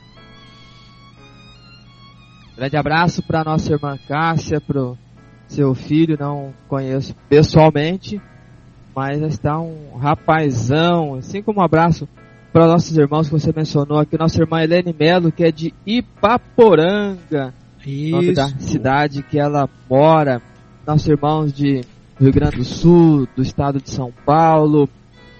Speaker 4: Grande abraço para nossa irmã Cássia, pro seu filho, não conheço pessoalmente, mas está um rapazão, assim como um abraço para nossos irmãos que você mencionou aqui, nossa irmã Helene Melo, que é de Ipaporanga, Isso. nome da cidade que ela mora, nossos irmãos de Rio Grande do Sul, do estado de São Paulo,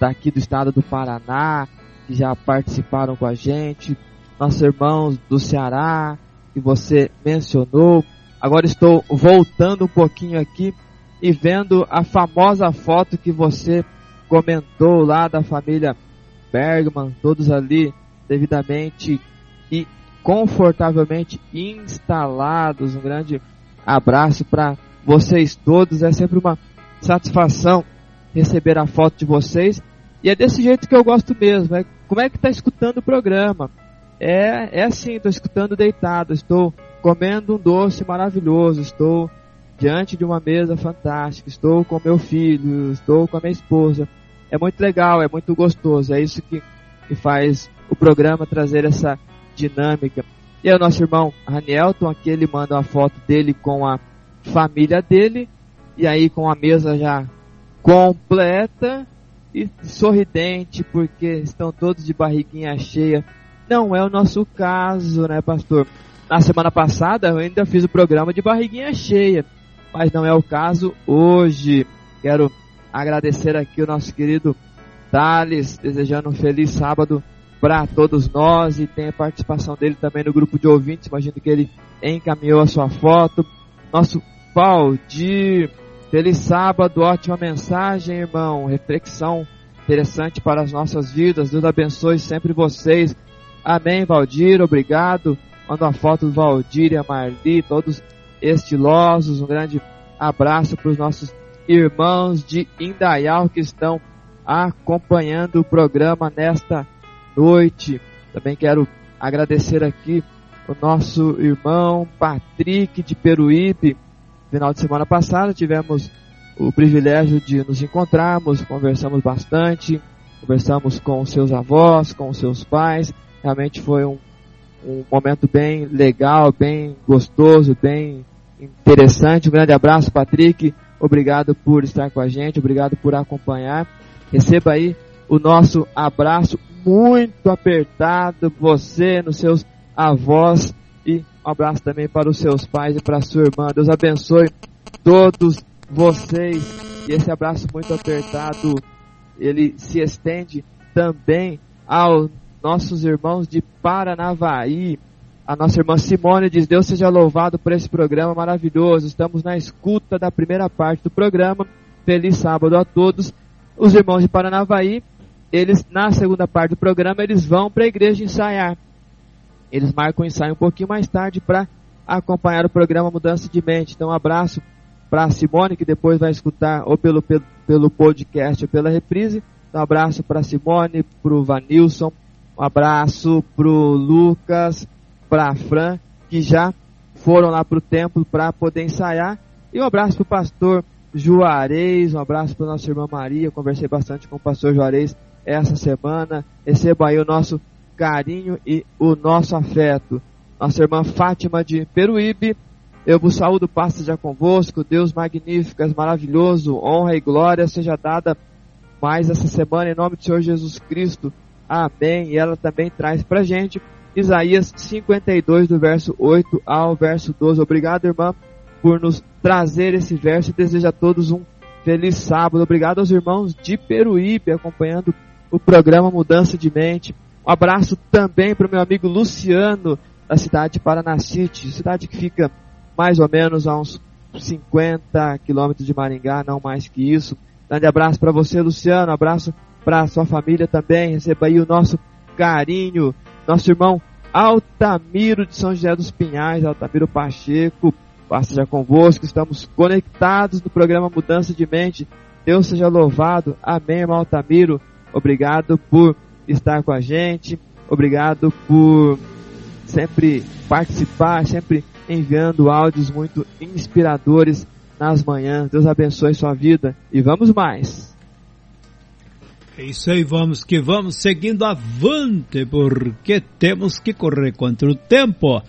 Speaker 4: daqui do estado do Paraná, que já participaram com a gente, nossos irmãos do Ceará, que você mencionou. Agora estou voltando um pouquinho aqui e vendo a famosa foto que você comentou lá da família Bergman, todos ali devidamente e confortavelmente instalados. Um grande abraço para vocês todos. É sempre uma satisfação receber a foto de vocês. E é desse jeito que eu gosto mesmo. É como é que está escutando o programa? É, é assim, estou escutando deitado, estou comendo um doce maravilhoso, estou diante de uma mesa fantástica, estou com meu filho, estou com a minha esposa. É muito legal, é muito gostoso, é isso que, que faz o programa trazer essa dinâmica. E aí o nosso irmão Ranielton aqui, ele manda uma foto dele com a família dele, e aí com a mesa já completa e sorridente, porque estão todos de barriguinha cheia. Não é o nosso caso, né, pastor? Na semana passada eu ainda fiz o programa de barriguinha cheia mas não é o caso hoje. Quero agradecer aqui o nosso querido Thales, desejando um feliz sábado para todos nós e tem a participação dele também no grupo de ouvintes. Imagino que ele encaminhou a sua foto. Nosso Valdir, feliz sábado, ótima mensagem, irmão. Reflexão interessante para as nossas vidas. Deus abençoe sempre vocês. Amém, Valdir, obrigado. Manda uma foto do Valdir e a Marli, todos estilosos. Um grande abraço para os nossos irmãos de Indaial que estão acompanhando o programa nesta noite. Também quero agradecer aqui o nosso irmão Patrick de Peruíbe. Final de semana passada tivemos o privilégio de nos encontrarmos, conversamos bastante, conversamos com seus avós, com seus pais. Realmente foi um, um momento bem legal, bem gostoso, bem interessante. Um grande abraço, Patrick. Obrigado por estar com a gente, obrigado por acompanhar. Receba aí o nosso abraço muito apertado, você, nos seus avós e um abraço também para os seus pais e para a sua irmã. Deus abençoe todos vocês. E esse abraço muito apertado, ele se estende também aos nossos irmãos de Paranavaí. A nossa irmã Simone diz: Deus seja louvado por esse programa maravilhoso. Estamos na escuta da primeira parte do programa. Feliz sábado a todos. Os irmãos de Paranavaí eles, na segunda parte do programa, eles vão para a igreja ensaiar. Eles marcam o ensaio um pouquinho mais tarde para acompanhar o programa Mudança de Mente. Então, um abraço para a Simone, que depois vai escutar ou pelo, pelo, pelo podcast ou pela reprise. Um abraço para a Simone, para o Vanilson, um abraço para o Lucas, para a Fran, que já foram lá para o templo para poder ensaiar. E um abraço para o pastor Juarez, um abraço para nossa irmã Maria. Eu conversei bastante com o pastor Juarez essa semana. Receba aí o nosso carinho e o nosso afeto. Nossa irmã Fátima de Peruíbe, eu vos saúdo, paz seja convosco, Deus magnífico, maravilhoso, honra e glória seja dada mais essa semana em nome do Senhor Jesus Cristo. Amém. E ela também traz pra gente Isaías 52, do verso 8 ao verso 12. Obrigado, irmã, por nos trazer esse verso e desejo a todos um feliz sábado. Obrigado aos irmãos de Peruíbe acompanhando o programa Mudança de Mente. Um abraço também para o meu amigo Luciano, da cidade de Paranacite, cidade que fica mais ou menos a uns 50 quilômetros de Maringá, não mais que isso. Grande abraço para você, Luciano. Abraço para a sua família também. Receba aí o nosso carinho. Nosso irmão Altamiro de São José dos Pinhais, Altamiro Pacheco. Paz seja convosco. Estamos conectados no programa Mudança de Mente. Deus seja louvado. Amém, irmão Altamiro. Obrigado por estar com a gente. Obrigado por sempre participar, sempre enviando áudios muito inspiradores nas manhãs. Deus abençoe sua vida e vamos mais.
Speaker 2: É isso aí, vamos que vamos, seguindo avante, porque temos que correr contra o tempo.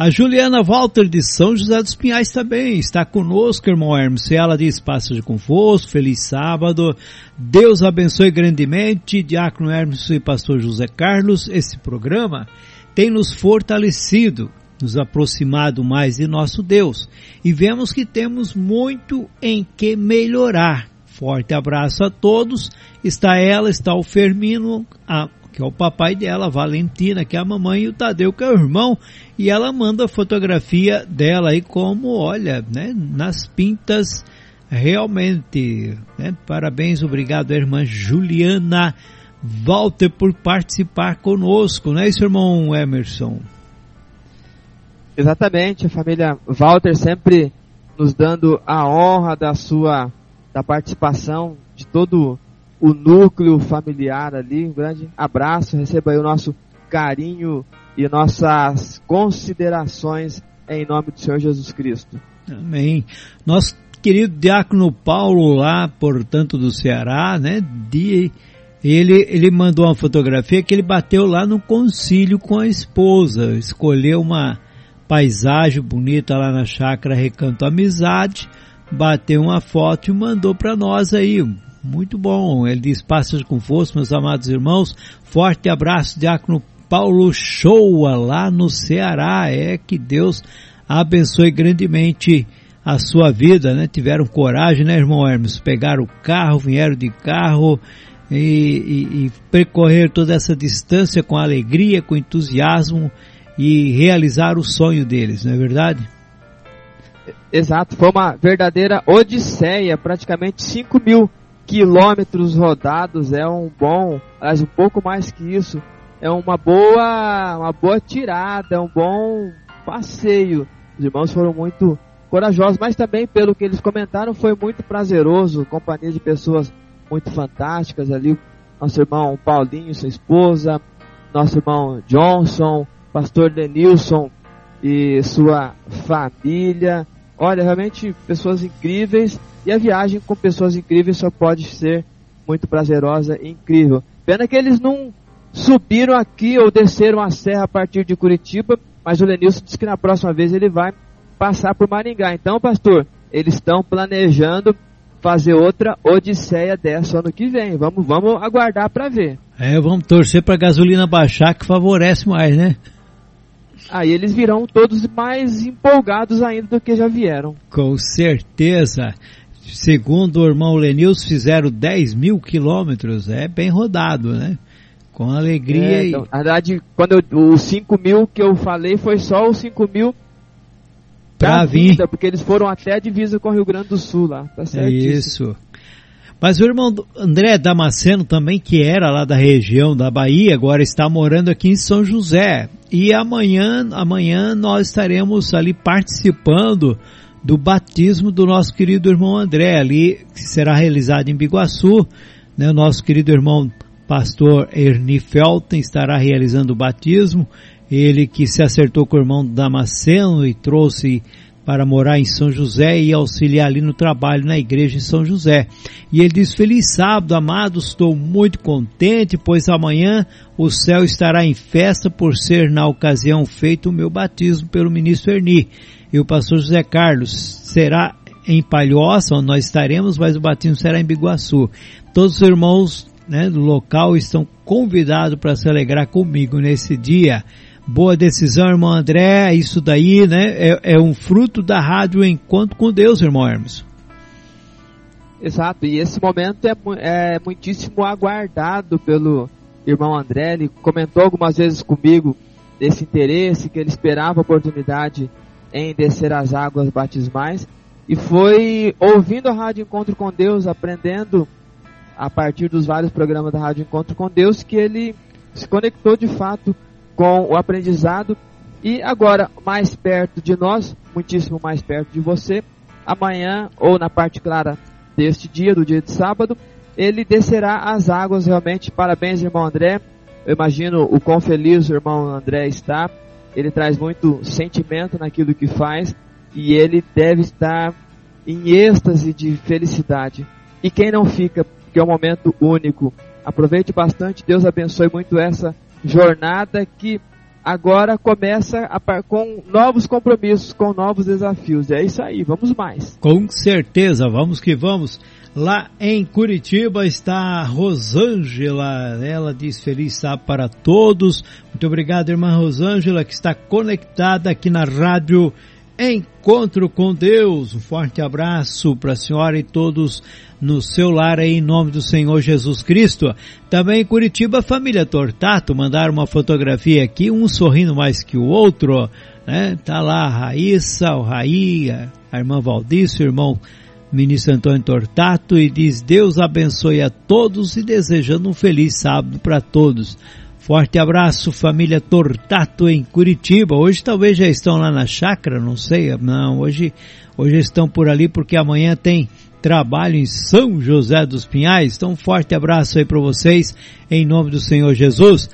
Speaker 2: A Juliana Walter de São José dos Pinhais também está conosco, irmão Hermes. Ela diz passa de conforto, feliz sábado. Deus abençoe grandemente. Diácono Hermes e pastor José Carlos. Esse programa tem nos fortalecido, nos aproximado mais de nosso Deus. E vemos que temos muito em que melhorar. Forte abraço a todos. Está ela, está o Fermino, a que é o papai dela, Valentina, que é a mamãe, e o Tadeu, que é o irmão, e ela manda a fotografia dela aí como, olha, né, nas pintas, realmente, né, parabéns, obrigado, irmã Juliana Walter, por participar conosco, não é isso, irmão Emerson?
Speaker 4: Exatamente, a família Walter sempre nos dando a honra da sua, da participação de todo o núcleo familiar ali. Um grande abraço, receba aí o nosso carinho e nossas considerações em nome do Senhor Jesus Cristo.
Speaker 2: Amém. Nosso querido diácono Paulo lá, portanto, do Ceará, né, de, ele, ele mandou uma fotografia que ele bateu lá no concílio com a esposa, escolheu uma paisagem bonita lá na chácara Recanto Amizade, bateu uma foto e mandou para nós aí, muito bom. Ele diz: Passas com força, meus amados irmãos. Forte abraço, Diácono Paulo Shoa, lá no Ceará. É que Deus abençoe grandemente a sua vida, né? Tiveram coragem, né, irmão Hermes? Pegaram o carro, vieram de carro e, e, e percorrer toda essa distância com alegria, com entusiasmo e realizar o sonho deles, não é verdade?
Speaker 4: Exato, foi uma verdadeira odisseia, praticamente 5 mil quilômetros rodados, é um bom, aliás, um pouco mais que isso, é uma boa, uma boa tirada, é um bom passeio. Os irmãos foram muito corajosos, mas também, pelo que eles comentaram, foi muito prazeroso, companhia de pessoas muito fantásticas ali, nosso irmão Paulinho, sua esposa, nosso irmão Johnson, pastor Denilson e sua família, Olha, realmente pessoas incríveis e a viagem com pessoas incríveis só pode ser muito prazerosa e incrível. Pena que eles não subiram aqui ou desceram a serra a partir de Curitiba, mas o Lenilson disse que na próxima vez ele vai passar por Maringá. Então, pastor, eles estão planejando fazer outra odisseia dessa ano que vem. Vamos, vamos aguardar para ver.
Speaker 2: É, vamos torcer para a gasolina baixar que favorece mais, né?
Speaker 4: aí eles virão todos mais empolgados ainda do que já vieram.
Speaker 2: Com certeza. Segundo o irmão Lenils, fizeram 10 mil quilômetros. É bem rodado, né? Com alegria. É, então,
Speaker 4: Na verdade, quando eu, os 5 mil que eu falei foi só os 5 mil
Speaker 2: pra vir. Vida,
Speaker 4: porque eles foram até a divisa com o Rio Grande do Sul lá. Tá
Speaker 2: Isso. Mas o irmão André Damasceno também, que era lá da região da Bahia, agora está morando aqui em São José. E amanhã, amanhã nós estaremos ali participando do batismo do nosso querido irmão André, ali, que será realizado em Biguaçu. Né? O nosso querido irmão pastor Ernie Felten estará realizando o batismo. Ele que se acertou com o irmão Damasceno e trouxe para morar em São José e auxiliar ali no trabalho na igreja em São José. E ele diz: Feliz sábado, amados, estou muito contente, pois amanhã o céu estará em festa por ser na ocasião feito o meu batismo pelo ministro Erni. E o pastor José Carlos será em Palhoça, onde nós estaremos, mas o batismo será em Biguaçu. Todos os irmãos né, do local estão convidados para se alegrar comigo nesse dia. Boa decisão, irmão André. Isso daí, né, é, é um fruto da rádio Encontro com Deus, irmão Hermes.
Speaker 4: Exato, e esse momento é, é muitíssimo aguardado pelo irmão André. Ele comentou algumas vezes comigo desse interesse, que ele esperava a oportunidade em descer as águas batismais. E foi ouvindo a Rádio Encontro com Deus, aprendendo a partir dos vários programas da Rádio Encontro com Deus, que ele se conectou de fato com o aprendizado. E agora, mais perto de nós, muitíssimo mais perto de você, amanhã ou na parte clara deste dia, do dia de sábado, ele descerá as águas realmente. Parabéns, irmão André. Eu imagino o quão feliz o irmão André está. Ele traz muito sentimento naquilo que faz e ele deve estar em êxtase de felicidade. E quem não fica, porque é um momento único. Aproveite bastante, Deus abençoe muito essa jornada que agora começa a, com novos compromissos, com novos desafios. É isso aí, vamos mais.
Speaker 2: Com certeza, vamos que vamos. Lá em Curitiba está a Rosângela. Ela diz feliz sábado para todos. Muito obrigado, irmã Rosângela, que está conectada aqui na rádio Encontro com Deus. Um forte abraço para a senhora e todos no seu lar aí, em nome do Senhor Jesus Cristo. Também Curitiba, família Tortato, mandaram uma fotografia aqui, um sorrindo mais que o outro, né? Tá lá a Raíssa, o Raí, a irmã Valdício, o irmão ministro Antônio Tortato e diz Deus abençoe a todos e desejando um feliz sábado para todos. Forte abraço, família Tortato em Curitiba. Hoje talvez já estão lá na chácara, não sei. Não, hoje, hoje estão por ali porque amanhã tem trabalho em São José dos Pinhais. Então, um forte abraço aí para vocês, em nome do Senhor Jesus.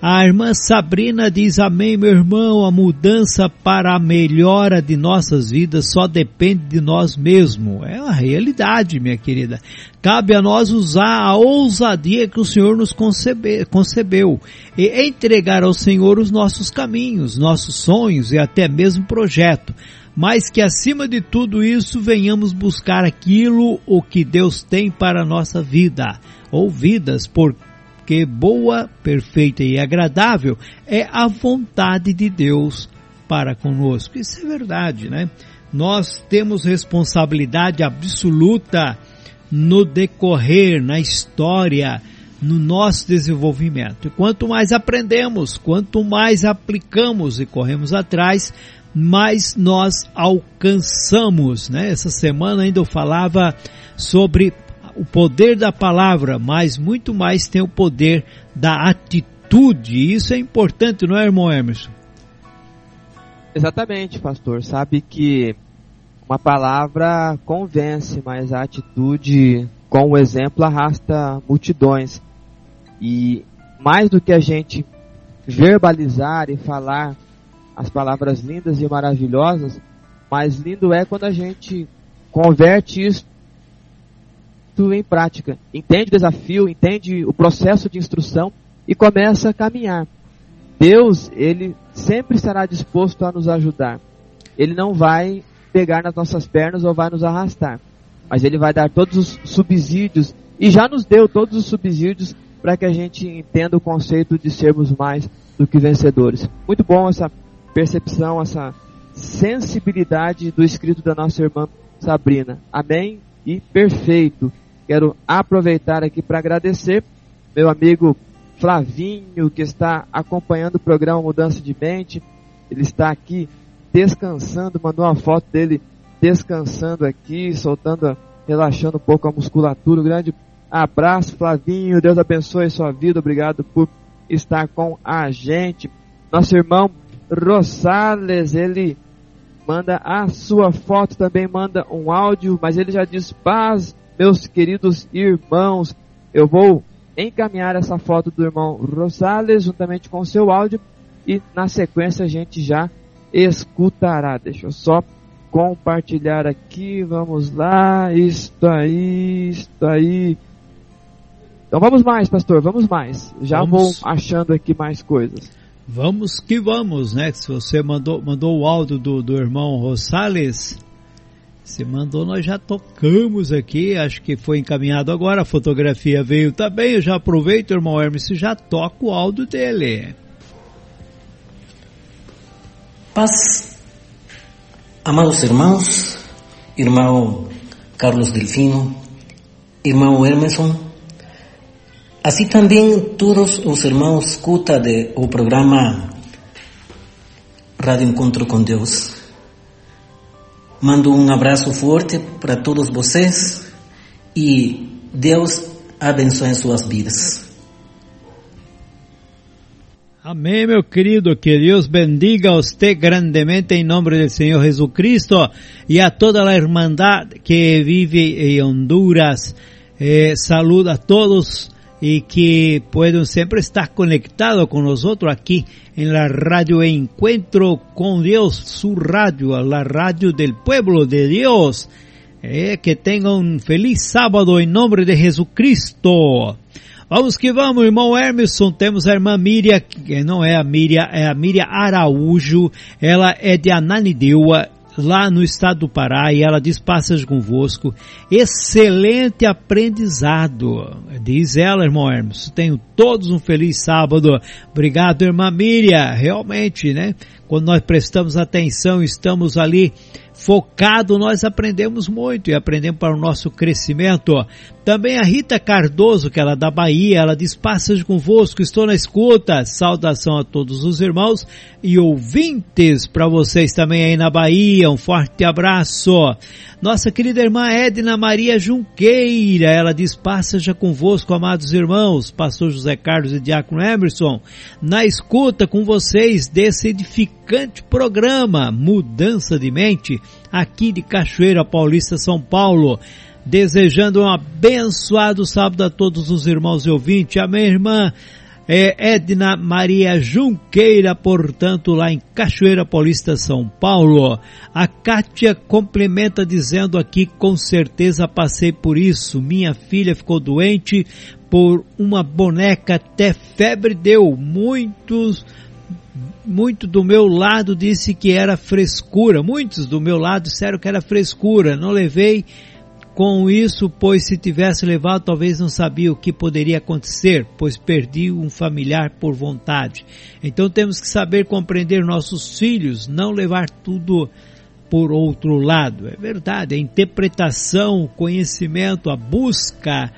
Speaker 2: A irmã Sabrina diz: Amém, meu irmão. A mudança para a melhora de nossas vidas só depende de nós mesmos. É uma realidade, minha querida. Cabe a nós usar a ousadia que o Senhor nos concebe, concebeu e entregar ao Senhor os nossos caminhos, nossos sonhos e até mesmo projeto. Mas que acima de tudo isso venhamos buscar aquilo o que Deus tem para a nossa vida, ou vidas, por porque boa, perfeita e agradável é a vontade de Deus para conosco. Isso é verdade, né? Nós temos responsabilidade absoluta no decorrer, na história no nosso desenvolvimento. E quanto mais aprendemos, quanto mais aplicamos e corremos atrás, mais nós alcançamos. Né? Essa semana ainda eu falava sobre o poder da palavra, mas muito mais tem o poder da atitude. Isso é importante, não é, irmão Emerson?
Speaker 4: Exatamente, pastor. Sabe que uma palavra convence, mas a atitude com o exemplo arrasta multidões. E mais do que a gente verbalizar e falar as palavras lindas e maravilhosas, mais lindo é quando a gente converte isso em prática, entende o desafio, entende o processo de instrução e começa a caminhar. Deus, ele sempre estará disposto a nos ajudar. Ele não vai pegar nas nossas pernas ou vai nos arrastar, mas ele vai dar todos os subsídios e já nos deu todos os subsídios para que a gente entenda o conceito de sermos mais do que vencedores. Muito bom essa percepção, essa sensibilidade do escrito da nossa irmã Sabrina. Amém? E perfeito. Quero aproveitar aqui para agradecer meu amigo Flavinho, que está acompanhando o programa Mudança de Mente. Ele está aqui descansando, mandou uma foto dele descansando aqui, soltando, relaxando um pouco a musculatura. Um grande abraço, Flavinho. Deus abençoe sua vida. Obrigado por estar com a gente. Nosso irmão Rosales, ele manda a sua foto, também manda um áudio, mas ele já diz: Paz, meus queridos irmãos, eu vou encaminhar essa foto do irmão Rosales juntamente com o seu áudio e na sequência a gente já escutará. Deixa eu só compartilhar aqui, vamos lá, isto aí, isto aí. Então vamos mais, pastor, vamos mais. Já vamos. vou achando aqui mais coisas.
Speaker 2: Vamos que vamos, né? Se você mandou, mandou o áudio do, do irmão Rosales, se mandou, nós já tocamos aqui, acho que foi encaminhado agora, a fotografia veio também, eu já aproveito, irmão Hermes, já toca o áudio dele.
Speaker 6: Paz, amados irmãos, irmão Carlos Delfino, irmão Hermeson, Assim também todos os irmãos escuta o programa Rádio Encontro com Deus. Mando um abraço forte para todos vocês e Deus abençoe suas vidas.
Speaker 2: Amém, meu querido, que Deus bendiga a você grandemente em nome do Senhor Jesucristo e a toda a irmandade que vive em Honduras. Eh, saluda a todos y que pueden siempre estar conectados con nosotros aquí en la radio Encuentro con Dios, su radio, la radio del pueblo de Dios. Eh, que tengan un feliz sábado en nombre de Jesucristo. Vamos que vamos, irmão Emerson. Temos a irmã Miriam, que não é a Miriam, é a Miriam Araújo. Ela é de Ananideua, lá no estado do Pará e ela diz passas convosco. Excelente aprendizado. Diz ela, irmão Hermes. Tenho todos um feliz sábado. Obrigado, irmã Miriam. Realmente, né? Quando nós prestamos atenção, estamos ali focado, nós aprendemos muito e aprendemos para o nosso crescimento. Também a Rita Cardoso, que ela é da Bahia, ela diz, passas convosco, estou na escuta. Saudação a todos os irmãos e ouvintes para vocês também aí na Bahia. Um forte abraço. Nossa querida irmã Edna Maria Junqueira, ela diz, passa já convosco, amados irmãos, pastor José Carlos e Diácono Emerson, na escuta com vocês desse edificante programa, Mudança de Mente, aqui de Cachoeira Paulista, São Paulo. Desejando um abençoado sábado a todos os irmãos e ouvintes. Amém, irmã? é Edna Maria Junqueira, portanto, lá em Cachoeira Paulista, São Paulo. A Kátia complementa dizendo aqui, com certeza passei por isso. Minha filha ficou doente por uma boneca, até febre deu. Muitos, muito do meu lado disse que era frescura. Muitos do meu lado disseram que era frescura. Não levei com isso, pois se tivesse levado, talvez não sabia o que poderia acontecer, pois perdi um familiar por vontade. Então temos que saber compreender nossos filhos, não levar tudo por outro lado. É verdade, a interpretação, o conhecimento, a busca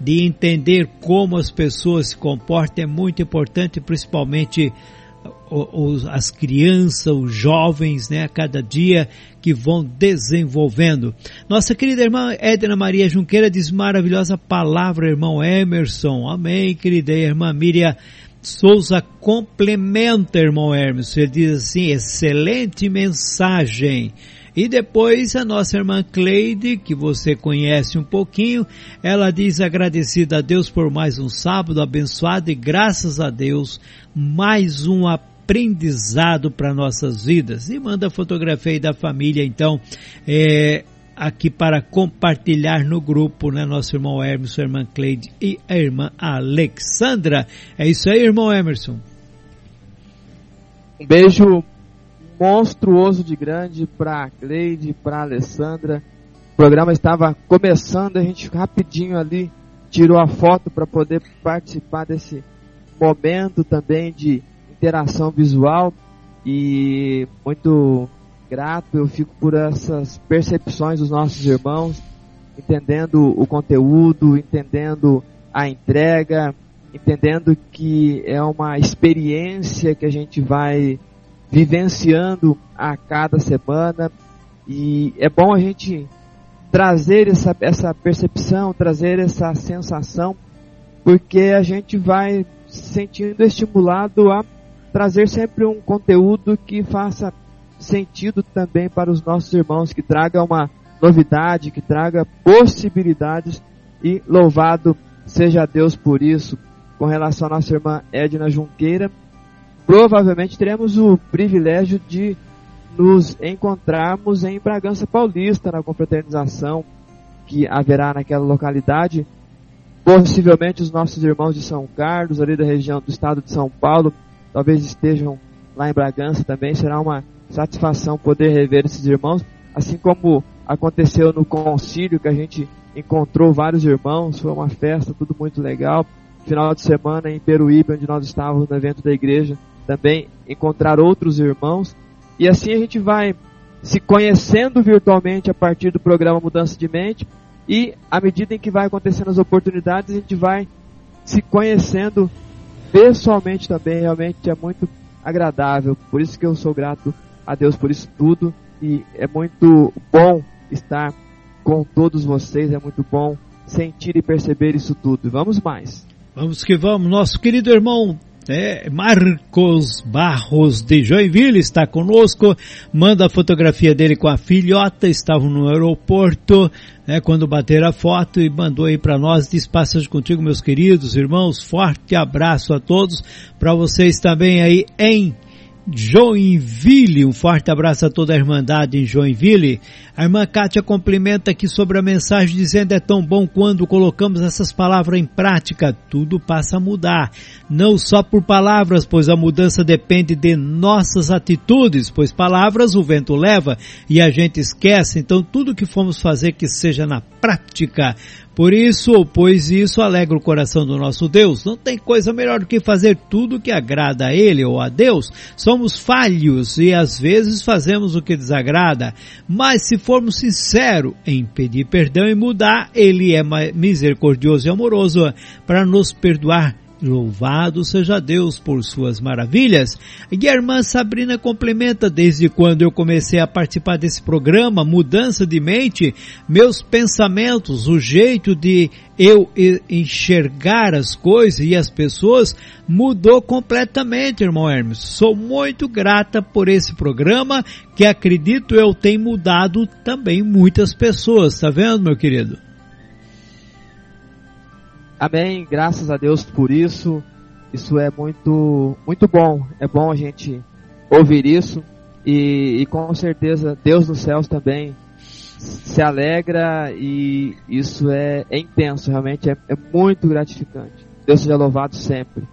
Speaker 2: de entender como as pessoas se comportam é muito importante, principalmente os, as crianças, os jovens, né, a cada dia que vão desenvolvendo. Nossa querida irmã Edna Maria Junqueira diz maravilhosa palavra, irmão Emerson. Amém, querida irmã Miriam Souza complementa, irmão Hermes. Ele diz assim, excelente mensagem. E depois a nossa irmã Cleide, que você conhece um pouquinho, ela diz agradecida a Deus por mais um sábado abençoado e graças a Deus mais um aprendizado para nossas vidas. E manda a fotografia aí da família, então, é, aqui para compartilhar no grupo, né? Nosso irmão Emerson, a irmã Cleide e a irmã Alexandra. É isso aí, irmão Emerson.
Speaker 4: Um beijo monstruoso de grande para Cleide, para Alessandra. O programa estava começando, a gente rapidinho ali tirou a foto para poder participar desse momento também de interação visual e muito grato. Eu fico por essas percepções dos nossos irmãos, entendendo o conteúdo, entendendo a entrega, entendendo que é uma experiência que a gente vai vivenciando a cada semana. E é bom a gente trazer essa, essa percepção, trazer essa sensação, porque a gente vai se sentindo estimulado a trazer sempre um conteúdo que faça sentido também para os nossos irmãos, que traga uma novidade, que traga possibilidades e louvado seja Deus por isso. Com relação à nossa irmã Edna Junqueira, provavelmente teremos o privilégio de nos encontrarmos em Bragança Paulista, na confraternização que haverá naquela localidade. Possivelmente os nossos irmãos de São Carlos, ali da região do estado de São Paulo, talvez estejam lá em Bragança também. Será uma satisfação poder rever esses irmãos, assim como aconteceu no concílio que a gente encontrou vários irmãos, foi uma festa, tudo muito legal. Final de semana em Peruíbe, onde nós estávamos no evento da igreja, também encontrar outros irmãos. E assim a gente vai se conhecendo virtualmente a partir do programa Mudança de Mente e à medida em que vai acontecendo as oportunidades, a gente vai se conhecendo pessoalmente também, realmente é muito agradável. Por isso que eu sou grato a Deus por isso tudo e é muito bom estar com todos vocês, é muito bom sentir e perceber isso tudo. Vamos mais.
Speaker 2: Vamos que vamos, nosso querido irmão é, Marcos Barros de Joinville está conosco, manda a fotografia dele com a filhota, estavam no aeroporto, né, quando bateram a foto e mandou aí para nós, diz passagem contigo meus queridos irmãos, forte abraço a todos, para vocês também aí em Joinville. Um forte abraço a toda a Irmandade em Joinville. A irmã Kátia complementa aqui sobre a mensagem dizendo é tão bom quando colocamos essas palavras em prática, tudo passa a mudar. Não só por palavras, pois a mudança depende de nossas atitudes, pois palavras o vento leva e a gente esquece, então tudo que fomos fazer que seja na prática. Por isso, pois isso alegra o coração do nosso Deus. Não tem coisa melhor do que fazer tudo que agrada a Ele ou a Deus. Somos falhos e às vezes fazemos o que desagrada. Mas se formos sinceros em pedir perdão e mudar, Ele é misericordioso e amoroso para nos perdoar Louvado seja Deus por suas maravilhas. E a irmã Sabrina complementa, desde quando eu comecei a participar desse programa, mudança de mente, meus pensamentos, o jeito de eu enxergar as coisas e as pessoas mudou completamente, irmão Hermes. Sou muito grata por esse programa que acredito eu tem mudado também muitas pessoas, tá vendo, meu querido?
Speaker 4: Amém. Graças a Deus por isso. Isso é muito, muito bom. É bom a gente ouvir isso. E, e com certeza Deus nos céus também se alegra e isso é, é intenso, realmente é, é, muito gratificante. Deus seja louvado sempre.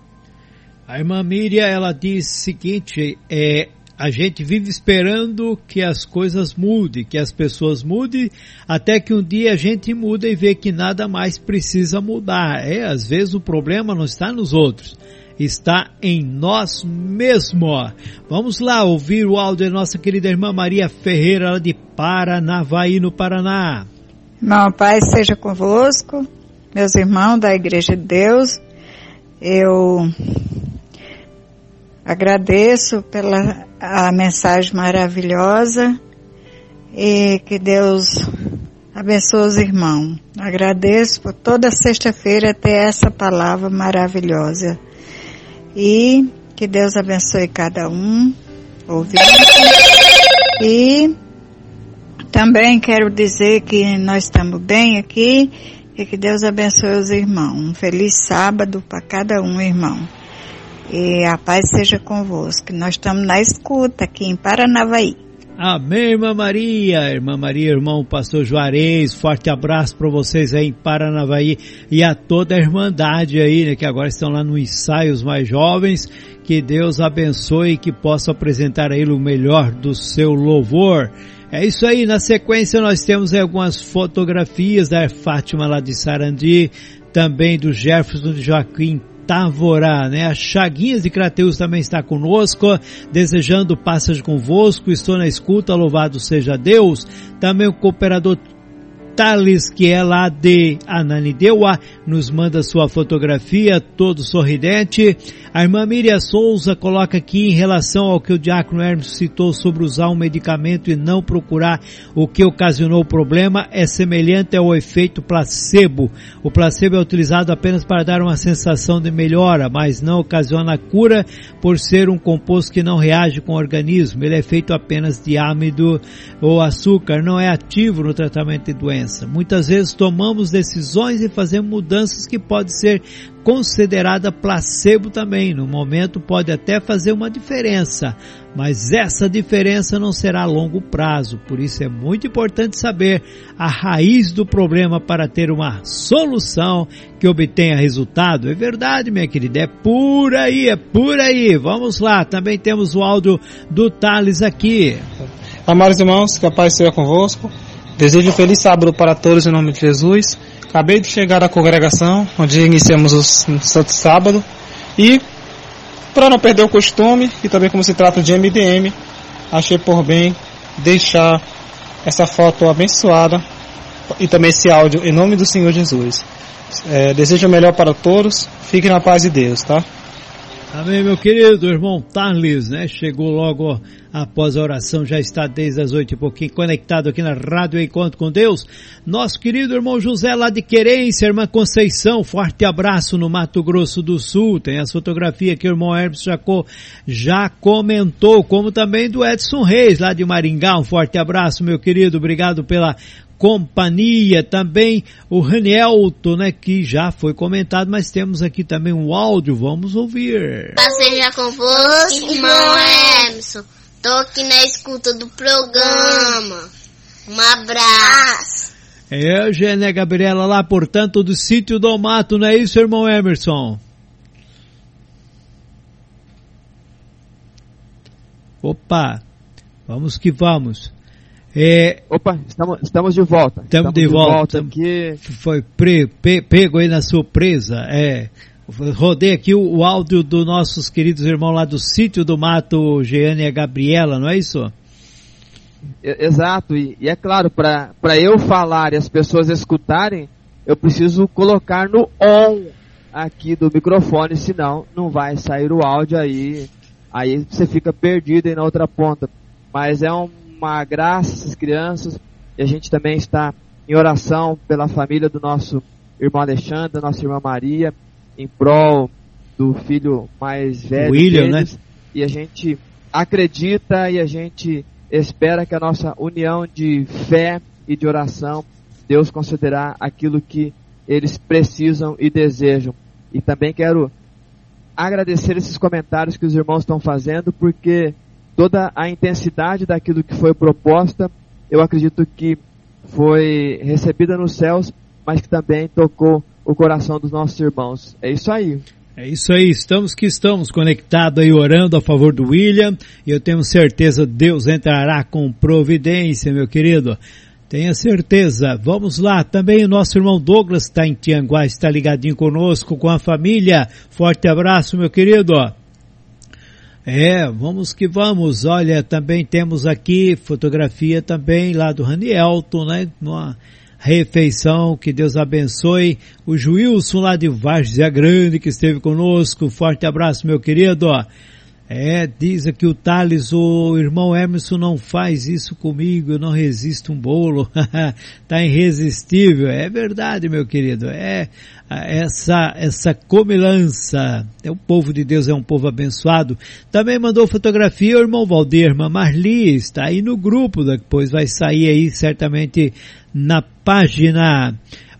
Speaker 2: A irmã Miriam, ela diz o seguinte, é, a gente vive esperando que as coisas mudem, que as pessoas mudem, até que um dia a gente muda e vê que nada mais precisa mudar. É, às vezes o problema não está nos outros, está em nós mesmos. Vamos lá ouvir o áudio da nossa querida irmã Maria Ferreira, lá de Paranavaí, no Paraná.
Speaker 7: Irmão, paz seja convosco. meus irmãos da Igreja de Deus. Eu agradeço pela a mensagem maravilhosa e que Deus abençoe os irmãos. Agradeço por toda sexta-feira ter essa palavra maravilhosa. E que Deus abençoe cada um, ouvindo. E também quero dizer que nós estamos bem aqui e que Deus abençoe os irmãos. Um feliz sábado para cada um, irmão. E a paz seja convosco. Nós estamos na escuta aqui em Paranavaí.
Speaker 2: Amém, irmã Maria, irmã Maria, irmão pastor Juarez, forte abraço para vocês aí em Paranavaí e a toda a irmandade aí, né, que agora estão lá no ensaio, os mais jovens, que Deus abençoe e que possa apresentar a ele o melhor do seu louvor. É isso aí, na sequência nós temos algumas fotografias da Fátima lá de Sarandi, também do Jefferson de Joaquim Tavorá, né? A Chaguinhas de Crateus também está conosco, desejando passagem convosco, estou na escuta, louvado seja Deus. Também o cooperador Thales, que é lá de Ananideua, nos manda sua fotografia, todo sorridente. A irmã Miriam Souza coloca aqui em relação ao que o diácono Hermes citou sobre usar um medicamento e não procurar o que ocasionou o problema, é semelhante ao efeito placebo. O placebo é utilizado apenas para dar uma sensação de melhora, mas não ocasiona cura por ser um composto que não reage com o organismo. Ele é feito apenas de âmido ou açúcar, não é ativo no tratamento de doença. Muitas vezes tomamos decisões e fazemos mudanças que podem ser considerada placebo também. No momento pode até fazer uma diferença, mas essa diferença não será a longo prazo. Por isso é muito importante saber a raiz do problema para ter uma solução que obtenha resultado. É verdade, minha querida, é por aí, é por aí. Vamos lá, também temos o áudio do Thales aqui.
Speaker 8: Amados irmãos, que a paz seja convosco. Desejo um feliz sábado para todos em nome de Jesus. Acabei de chegar à congregação, onde iniciamos o Santo Sábado, e para não perder o costume, e também como se trata de MDM, achei por bem deixar essa foto abençoada e também esse áudio em nome do Senhor Jesus. É, desejo o melhor para todos, fiquem na paz de Deus, tá?
Speaker 2: Amém, meu querido irmão Thales, né? Chegou logo após a oração, já está desde as oito e pouquinho conectado aqui na Rádio Encontro com Deus. Nosso querido irmão José lá de Querência, irmã Conceição, forte abraço no Mato Grosso do Sul. Tem as fotografias que o irmão Hermes Jacó já comentou, como também do Edson Reis lá de Maringá. Um forte abraço, meu querido. Obrigado pela companhia, também o Ranielto, né, que já foi comentado, mas temos aqui também um áudio, vamos ouvir.
Speaker 9: Seja convosco, irmão Emerson. Tô aqui na escuta do programa. Um abraço.
Speaker 2: É, Eugênia Gabriela lá, portanto, do sítio do mato, não é isso, irmão Emerson? Opa, vamos que vamos. É,
Speaker 4: Opa, estamos, estamos de volta.
Speaker 2: Estamos, de, volta. volta aqui. Foi pre, pe, pego aí na surpresa. É, rodei aqui o, o, áudio dos nossos queridos irmãos lá do sítio do mato, Jeane e a Gabriela, não é isso?
Speaker 4: Exato, e, e é claro, para eu falar e as pessoas escutarem, eu preciso colocar no on aqui do microfone, senão não vai sair o áudio aí, aí você fica perdido aí na outra ponta. Mas é um uma graça essas crianças e a gente também está em oração pela família do nosso irmão Alexandre, da nossa irmã Maria, em prol do filho mais velho
Speaker 2: William,
Speaker 4: deles, né? E a gente acredita e a gente espera que a nossa união de fé e de oração, Deus concederá aquilo que eles precisam e desejam. E também quero agradecer esses comentários que os irmãos estão fazendo, porque toda a intensidade daquilo que foi proposta, eu acredito que foi recebida nos céus, mas que também tocou o coração dos nossos irmãos. É isso aí.
Speaker 2: É isso aí, estamos que estamos conectados aí orando a favor do William e eu tenho certeza Deus entrará com providência, meu querido. Tenha certeza. Vamos lá. Também o nosso irmão Douglas está em Tianguá, está ligadinho conosco, com a família. Forte abraço, meu querido. É, vamos que vamos. Olha, também temos aqui fotografia também lá do Ranielton, né? Numa refeição. Que Deus abençoe o Juilson lá de Várzea Grande que esteve conosco. Forte abraço, meu querido. É, diz aqui o Thales, o irmão Emerson não faz isso comigo, eu não resisto um bolo. tá irresistível. É verdade, meu querido. É essa essa comilança. É o povo de Deus é um povo abençoado. Também mandou fotografia o irmão Valdir, irmã Marli, está aí no grupo, depois vai sair aí certamente na página.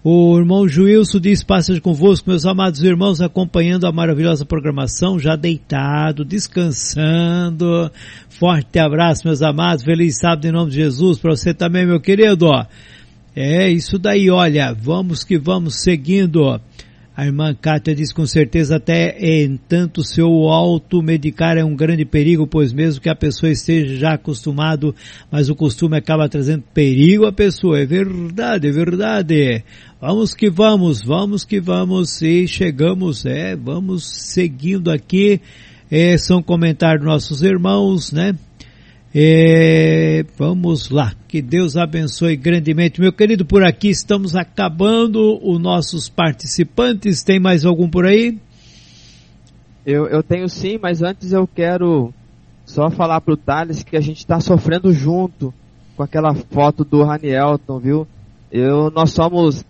Speaker 2: O irmão Juilson diz, passagem convosco, meus amados irmãos, acompanhando a maravilhosa programação, já deitado, descansando. Forte abraço, meus amados, feliz sábado em nome de Jesus, para você também, meu querido. É isso daí, olha, vamos que vamos seguindo. A irmã Kátia diz com certeza até em tanto seu automedicar é um grande perigo, pois mesmo que a pessoa esteja já acostumado, mas o costume acaba trazendo perigo à pessoa. É verdade, é verdade. Vamos que vamos, vamos que vamos e chegamos, é, vamos seguindo aqui. É, são comentários nossos irmãos, né? Vamos lá, que Deus abençoe grandemente. Meu querido, por aqui estamos acabando os nossos participantes. Tem mais algum por aí?
Speaker 4: Eu, eu tenho sim, mas antes eu quero só falar pro Thales que a gente está sofrendo junto com aquela foto do Ranielton, viu? Eu, nós somos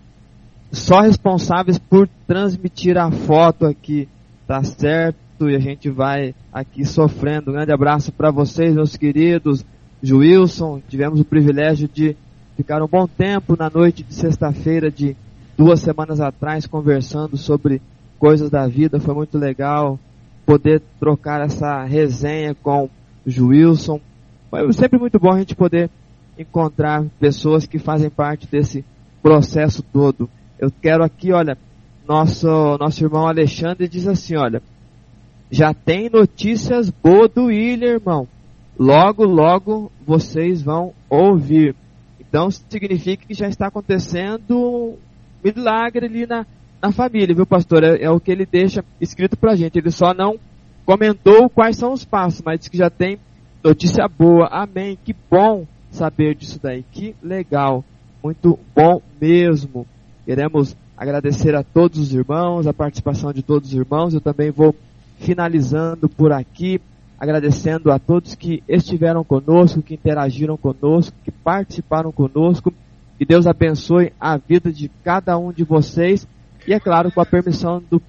Speaker 4: só responsáveis por transmitir a foto aqui, tá certo? E a gente vai aqui sofrendo. Um grande abraço para vocês, meus queridos. Wilson, tivemos o privilégio de ficar um bom tempo na noite de sexta-feira de duas semanas atrás conversando sobre coisas da vida. Foi muito legal poder trocar essa resenha com o Wilson. Foi sempre muito bom a gente poder encontrar pessoas que fazem parte desse processo todo. Eu quero aqui, olha, nosso, nosso irmão Alexandre diz assim, olha, já tem notícias boas do William, irmão. Logo, logo vocês vão ouvir. Então significa que já está acontecendo um milagre ali na, na família, viu, pastor? É, é o que ele deixa escrito pra gente. Ele só não comentou quais são os passos, mas disse que já tem notícia boa. Amém. Que bom saber disso daí. Que legal. Muito bom mesmo. Queremos agradecer a todos os irmãos, a participação de todos os irmãos. Eu também vou finalizando por aqui, agradecendo a todos que estiveram conosco, que interagiram conosco, que participaram conosco. Que Deus abençoe a vida de cada um de vocês. E é claro, com a permissão do,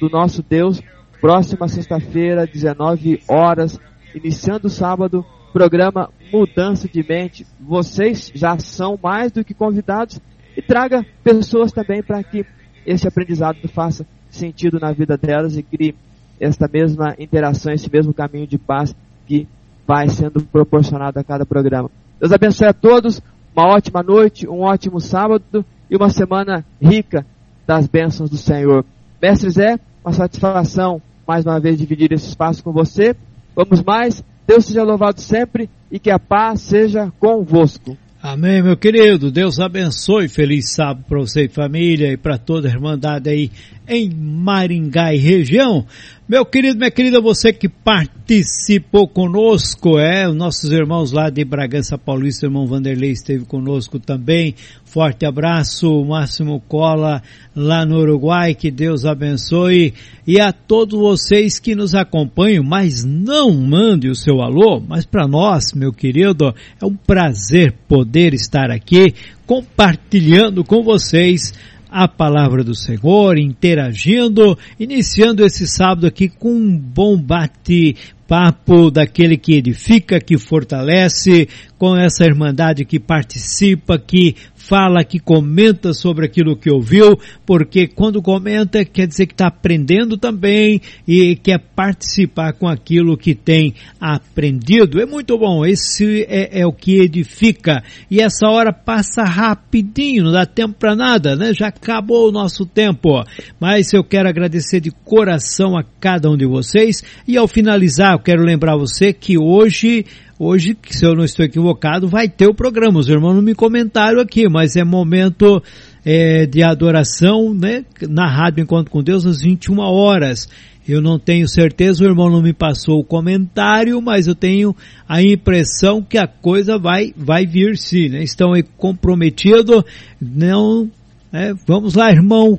Speaker 4: do nosso Deus, próxima sexta-feira, 19 horas, iniciando o sábado, programa Mudança de Mente. Vocês já são mais do que convidados e traga pessoas também para que esse aprendizado faça sentido na vida delas e crie esta mesma interação, esse mesmo caminho de paz que vai sendo proporcionado a cada programa. Deus abençoe a todos, uma ótima noite, um ótimo sábado e uma semana rica das bênçãos do Senhor. Mestre Zé, uma satisfação mais uma vez dividir esse espaço com você. Vamos mais, Deus seja louvado sempre e que a paz seja convosco.
Speaker 2: Amém, meu querido. Deus abençoe. Feliz sábado para você e família e para toda a Irmandade aí em Maringá e região. Meu querido, minha querida, você que participou conosco, é, os nossos irmãos lá de Bragança Paulista, irmão Vanderlei esteve conosco também. Forte abraço, Máximo Cola, lá no Uruguai, que Deus abençoe. E a todos vocês que nos acompanham, mas não mande o seu alô, mas para nós, meu querido, é um prazer poder estar aqui compartilhando com vocês a palavra do Senhor, interagindo, iniciando esse sábado aqui com um bom bate-papo daquele que edifica, que fortalece, com essa irmandade que participa, que fala, que comenta sobre aquilo que ouviu, porque quando comenta quer dizer que está aprendendo também e quer participar com aquilo que tem aprendido. É muito bom, esse é, é o que edifica. E essa hora passa rapidinho, não dá tempo para nada, né? Já acabou o nosso tempo. Mas eu quero agradecer de coração a cada um de vocês e ao finalizar eu quero lembrar você que hoje Hoje, se eu não estou equivocado, vai ter o programa. Os irmãos não me comentaram aqui, mas é momento é, de adoração, né? Na Rádio Encontro com Deus às 21 horas. Eu não tenho certeza, o irmão não me passou o comentário, mas eu tenho a impressão que a coisa vai, vai vir sim, né? Estão comprometidos, não, é, vamos lá, irmão,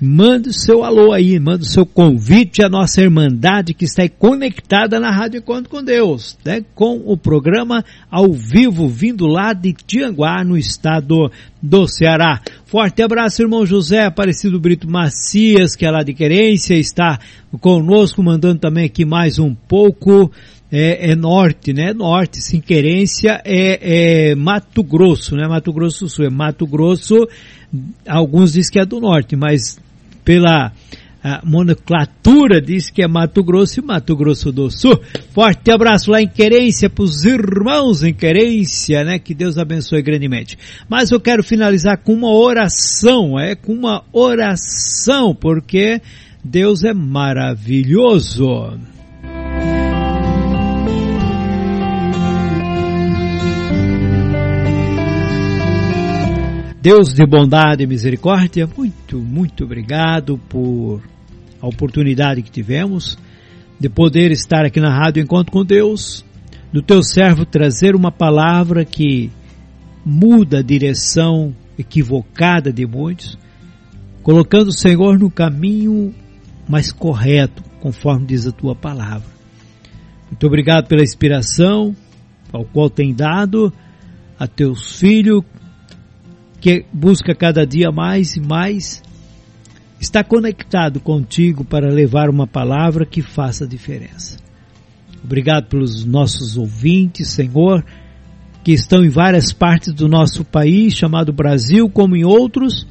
Speaker 2: manda o seu alô aí, manda o seu convite à nossa irmandade que está conectada na Rádio Encontro com Deus, né? com o programa ao vivo, vindo lá de Tianguá, no estado do Ceará. Forte abraço, irmão José Aparecido Brito Macias, que é lá de Querência, está conosco, mandando também aqui mais um pouco. É, é, norte, né? Norte, sim, querência é, é, Mato Grosso, né? Mato Grosso do Sul, é Mato Grosso, alguns dizem que é do norte, mas pela nomenclatura diz que é Mato Grosso e Mato Grosso do Sul. Forte abraço lá em Querência para os irmãos em Querência, né? Que Deus abençoe grandemente. Mas eu quero finalizar com uma oração, é com uma oração, porque Deus é maravilhoso. Deus de bondade e misericórdia, muito, muito obrigado por a oportunidade que tivemos de poder estar aqui na Rádio Encontro com Deus, do teu servo trazer uma palavra que muda a direção equivocada de muitos, colocando o Senhor no caminho mais correto, conforme diz a tua palavra. Muito obrigado pela inspiração ao qual tem dado a teus filhos que busca cada dia mais e mais está conectado contigo para levar uma palavra que faça diferença. Obrigado pelos nossos ouvintes, Senhor, que estão em várias partes do nosso país, chamado Brasil, como em outros,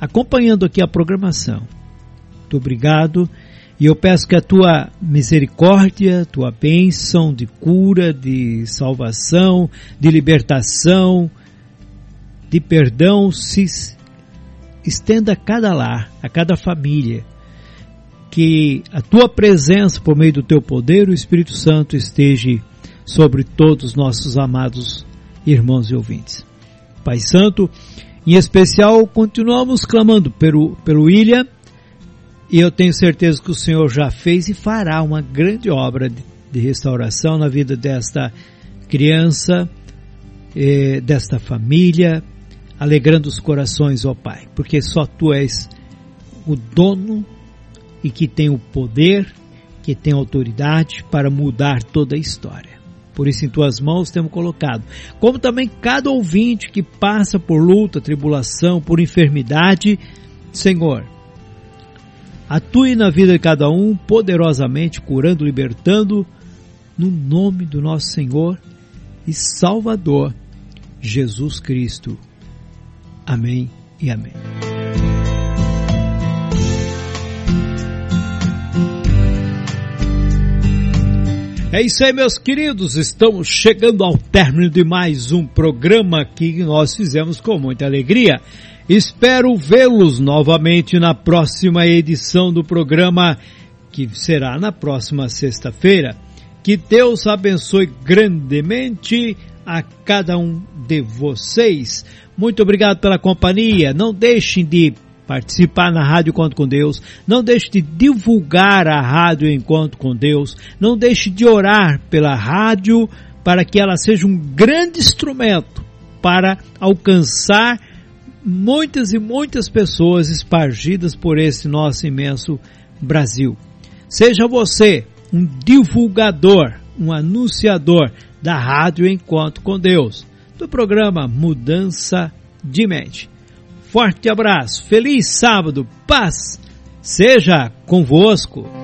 Speaker 2: acompanhando aqui a programação. Muito obrigado e eu peço que a tua misericórdia, tua bênção de cura, de salvação, de libertação, de perdão se estenda a cada lar, a cada família. Que a tua presença, por meio do teu poder, o Espírito Santo esteja sobre todos os nossos amados irmãos e ouvintes. Pai Santo, em especial, continuamos clamando pelo, pelo William, e eu tenho certeza que o Senhor já fez e fará uma grande obra de, de restauração na vida desta criança, eh, desta família, alegrando os corações, ó Pai, porque só Tu és o dono e que tem o poder, que tem autoridade para mudar toda a história. Por isso, em tuas mãos temos colocado. Como também cada ouvinte que passa por luta, tribulação, por enfermidade, Senhor, atue na vida de cada um, poderosamente curando, libertando, no nome do nosso Senhor e Salvador, Jesus Cristo. Amém e amém. É isso aí, meus queridos. Estamos chegando ao término de mais um programa que nós fizemos com muita alegria. Espero vê-los novamente na próxima edição do programa, que será na próxima sexta-feira. Que Deus abençoe grandemente a cada um de vocês. Muito obrigado pela companhia. Não deixem de participar na Rádio Encontro com Deus. Não deixe de divulgar a Rádio Encontro com Deus. Não deixe de orar pela rádio para que ela seja um grande instrumento para alcançar muitas e muitas pessoas espargidas por esse nosso imenso Brasil. Seja você um divulgador, um anunciador da Rádio Encontro com Deus do programa Mudança de Mente. Forte abraço, feliz sábado, paz seja convosco.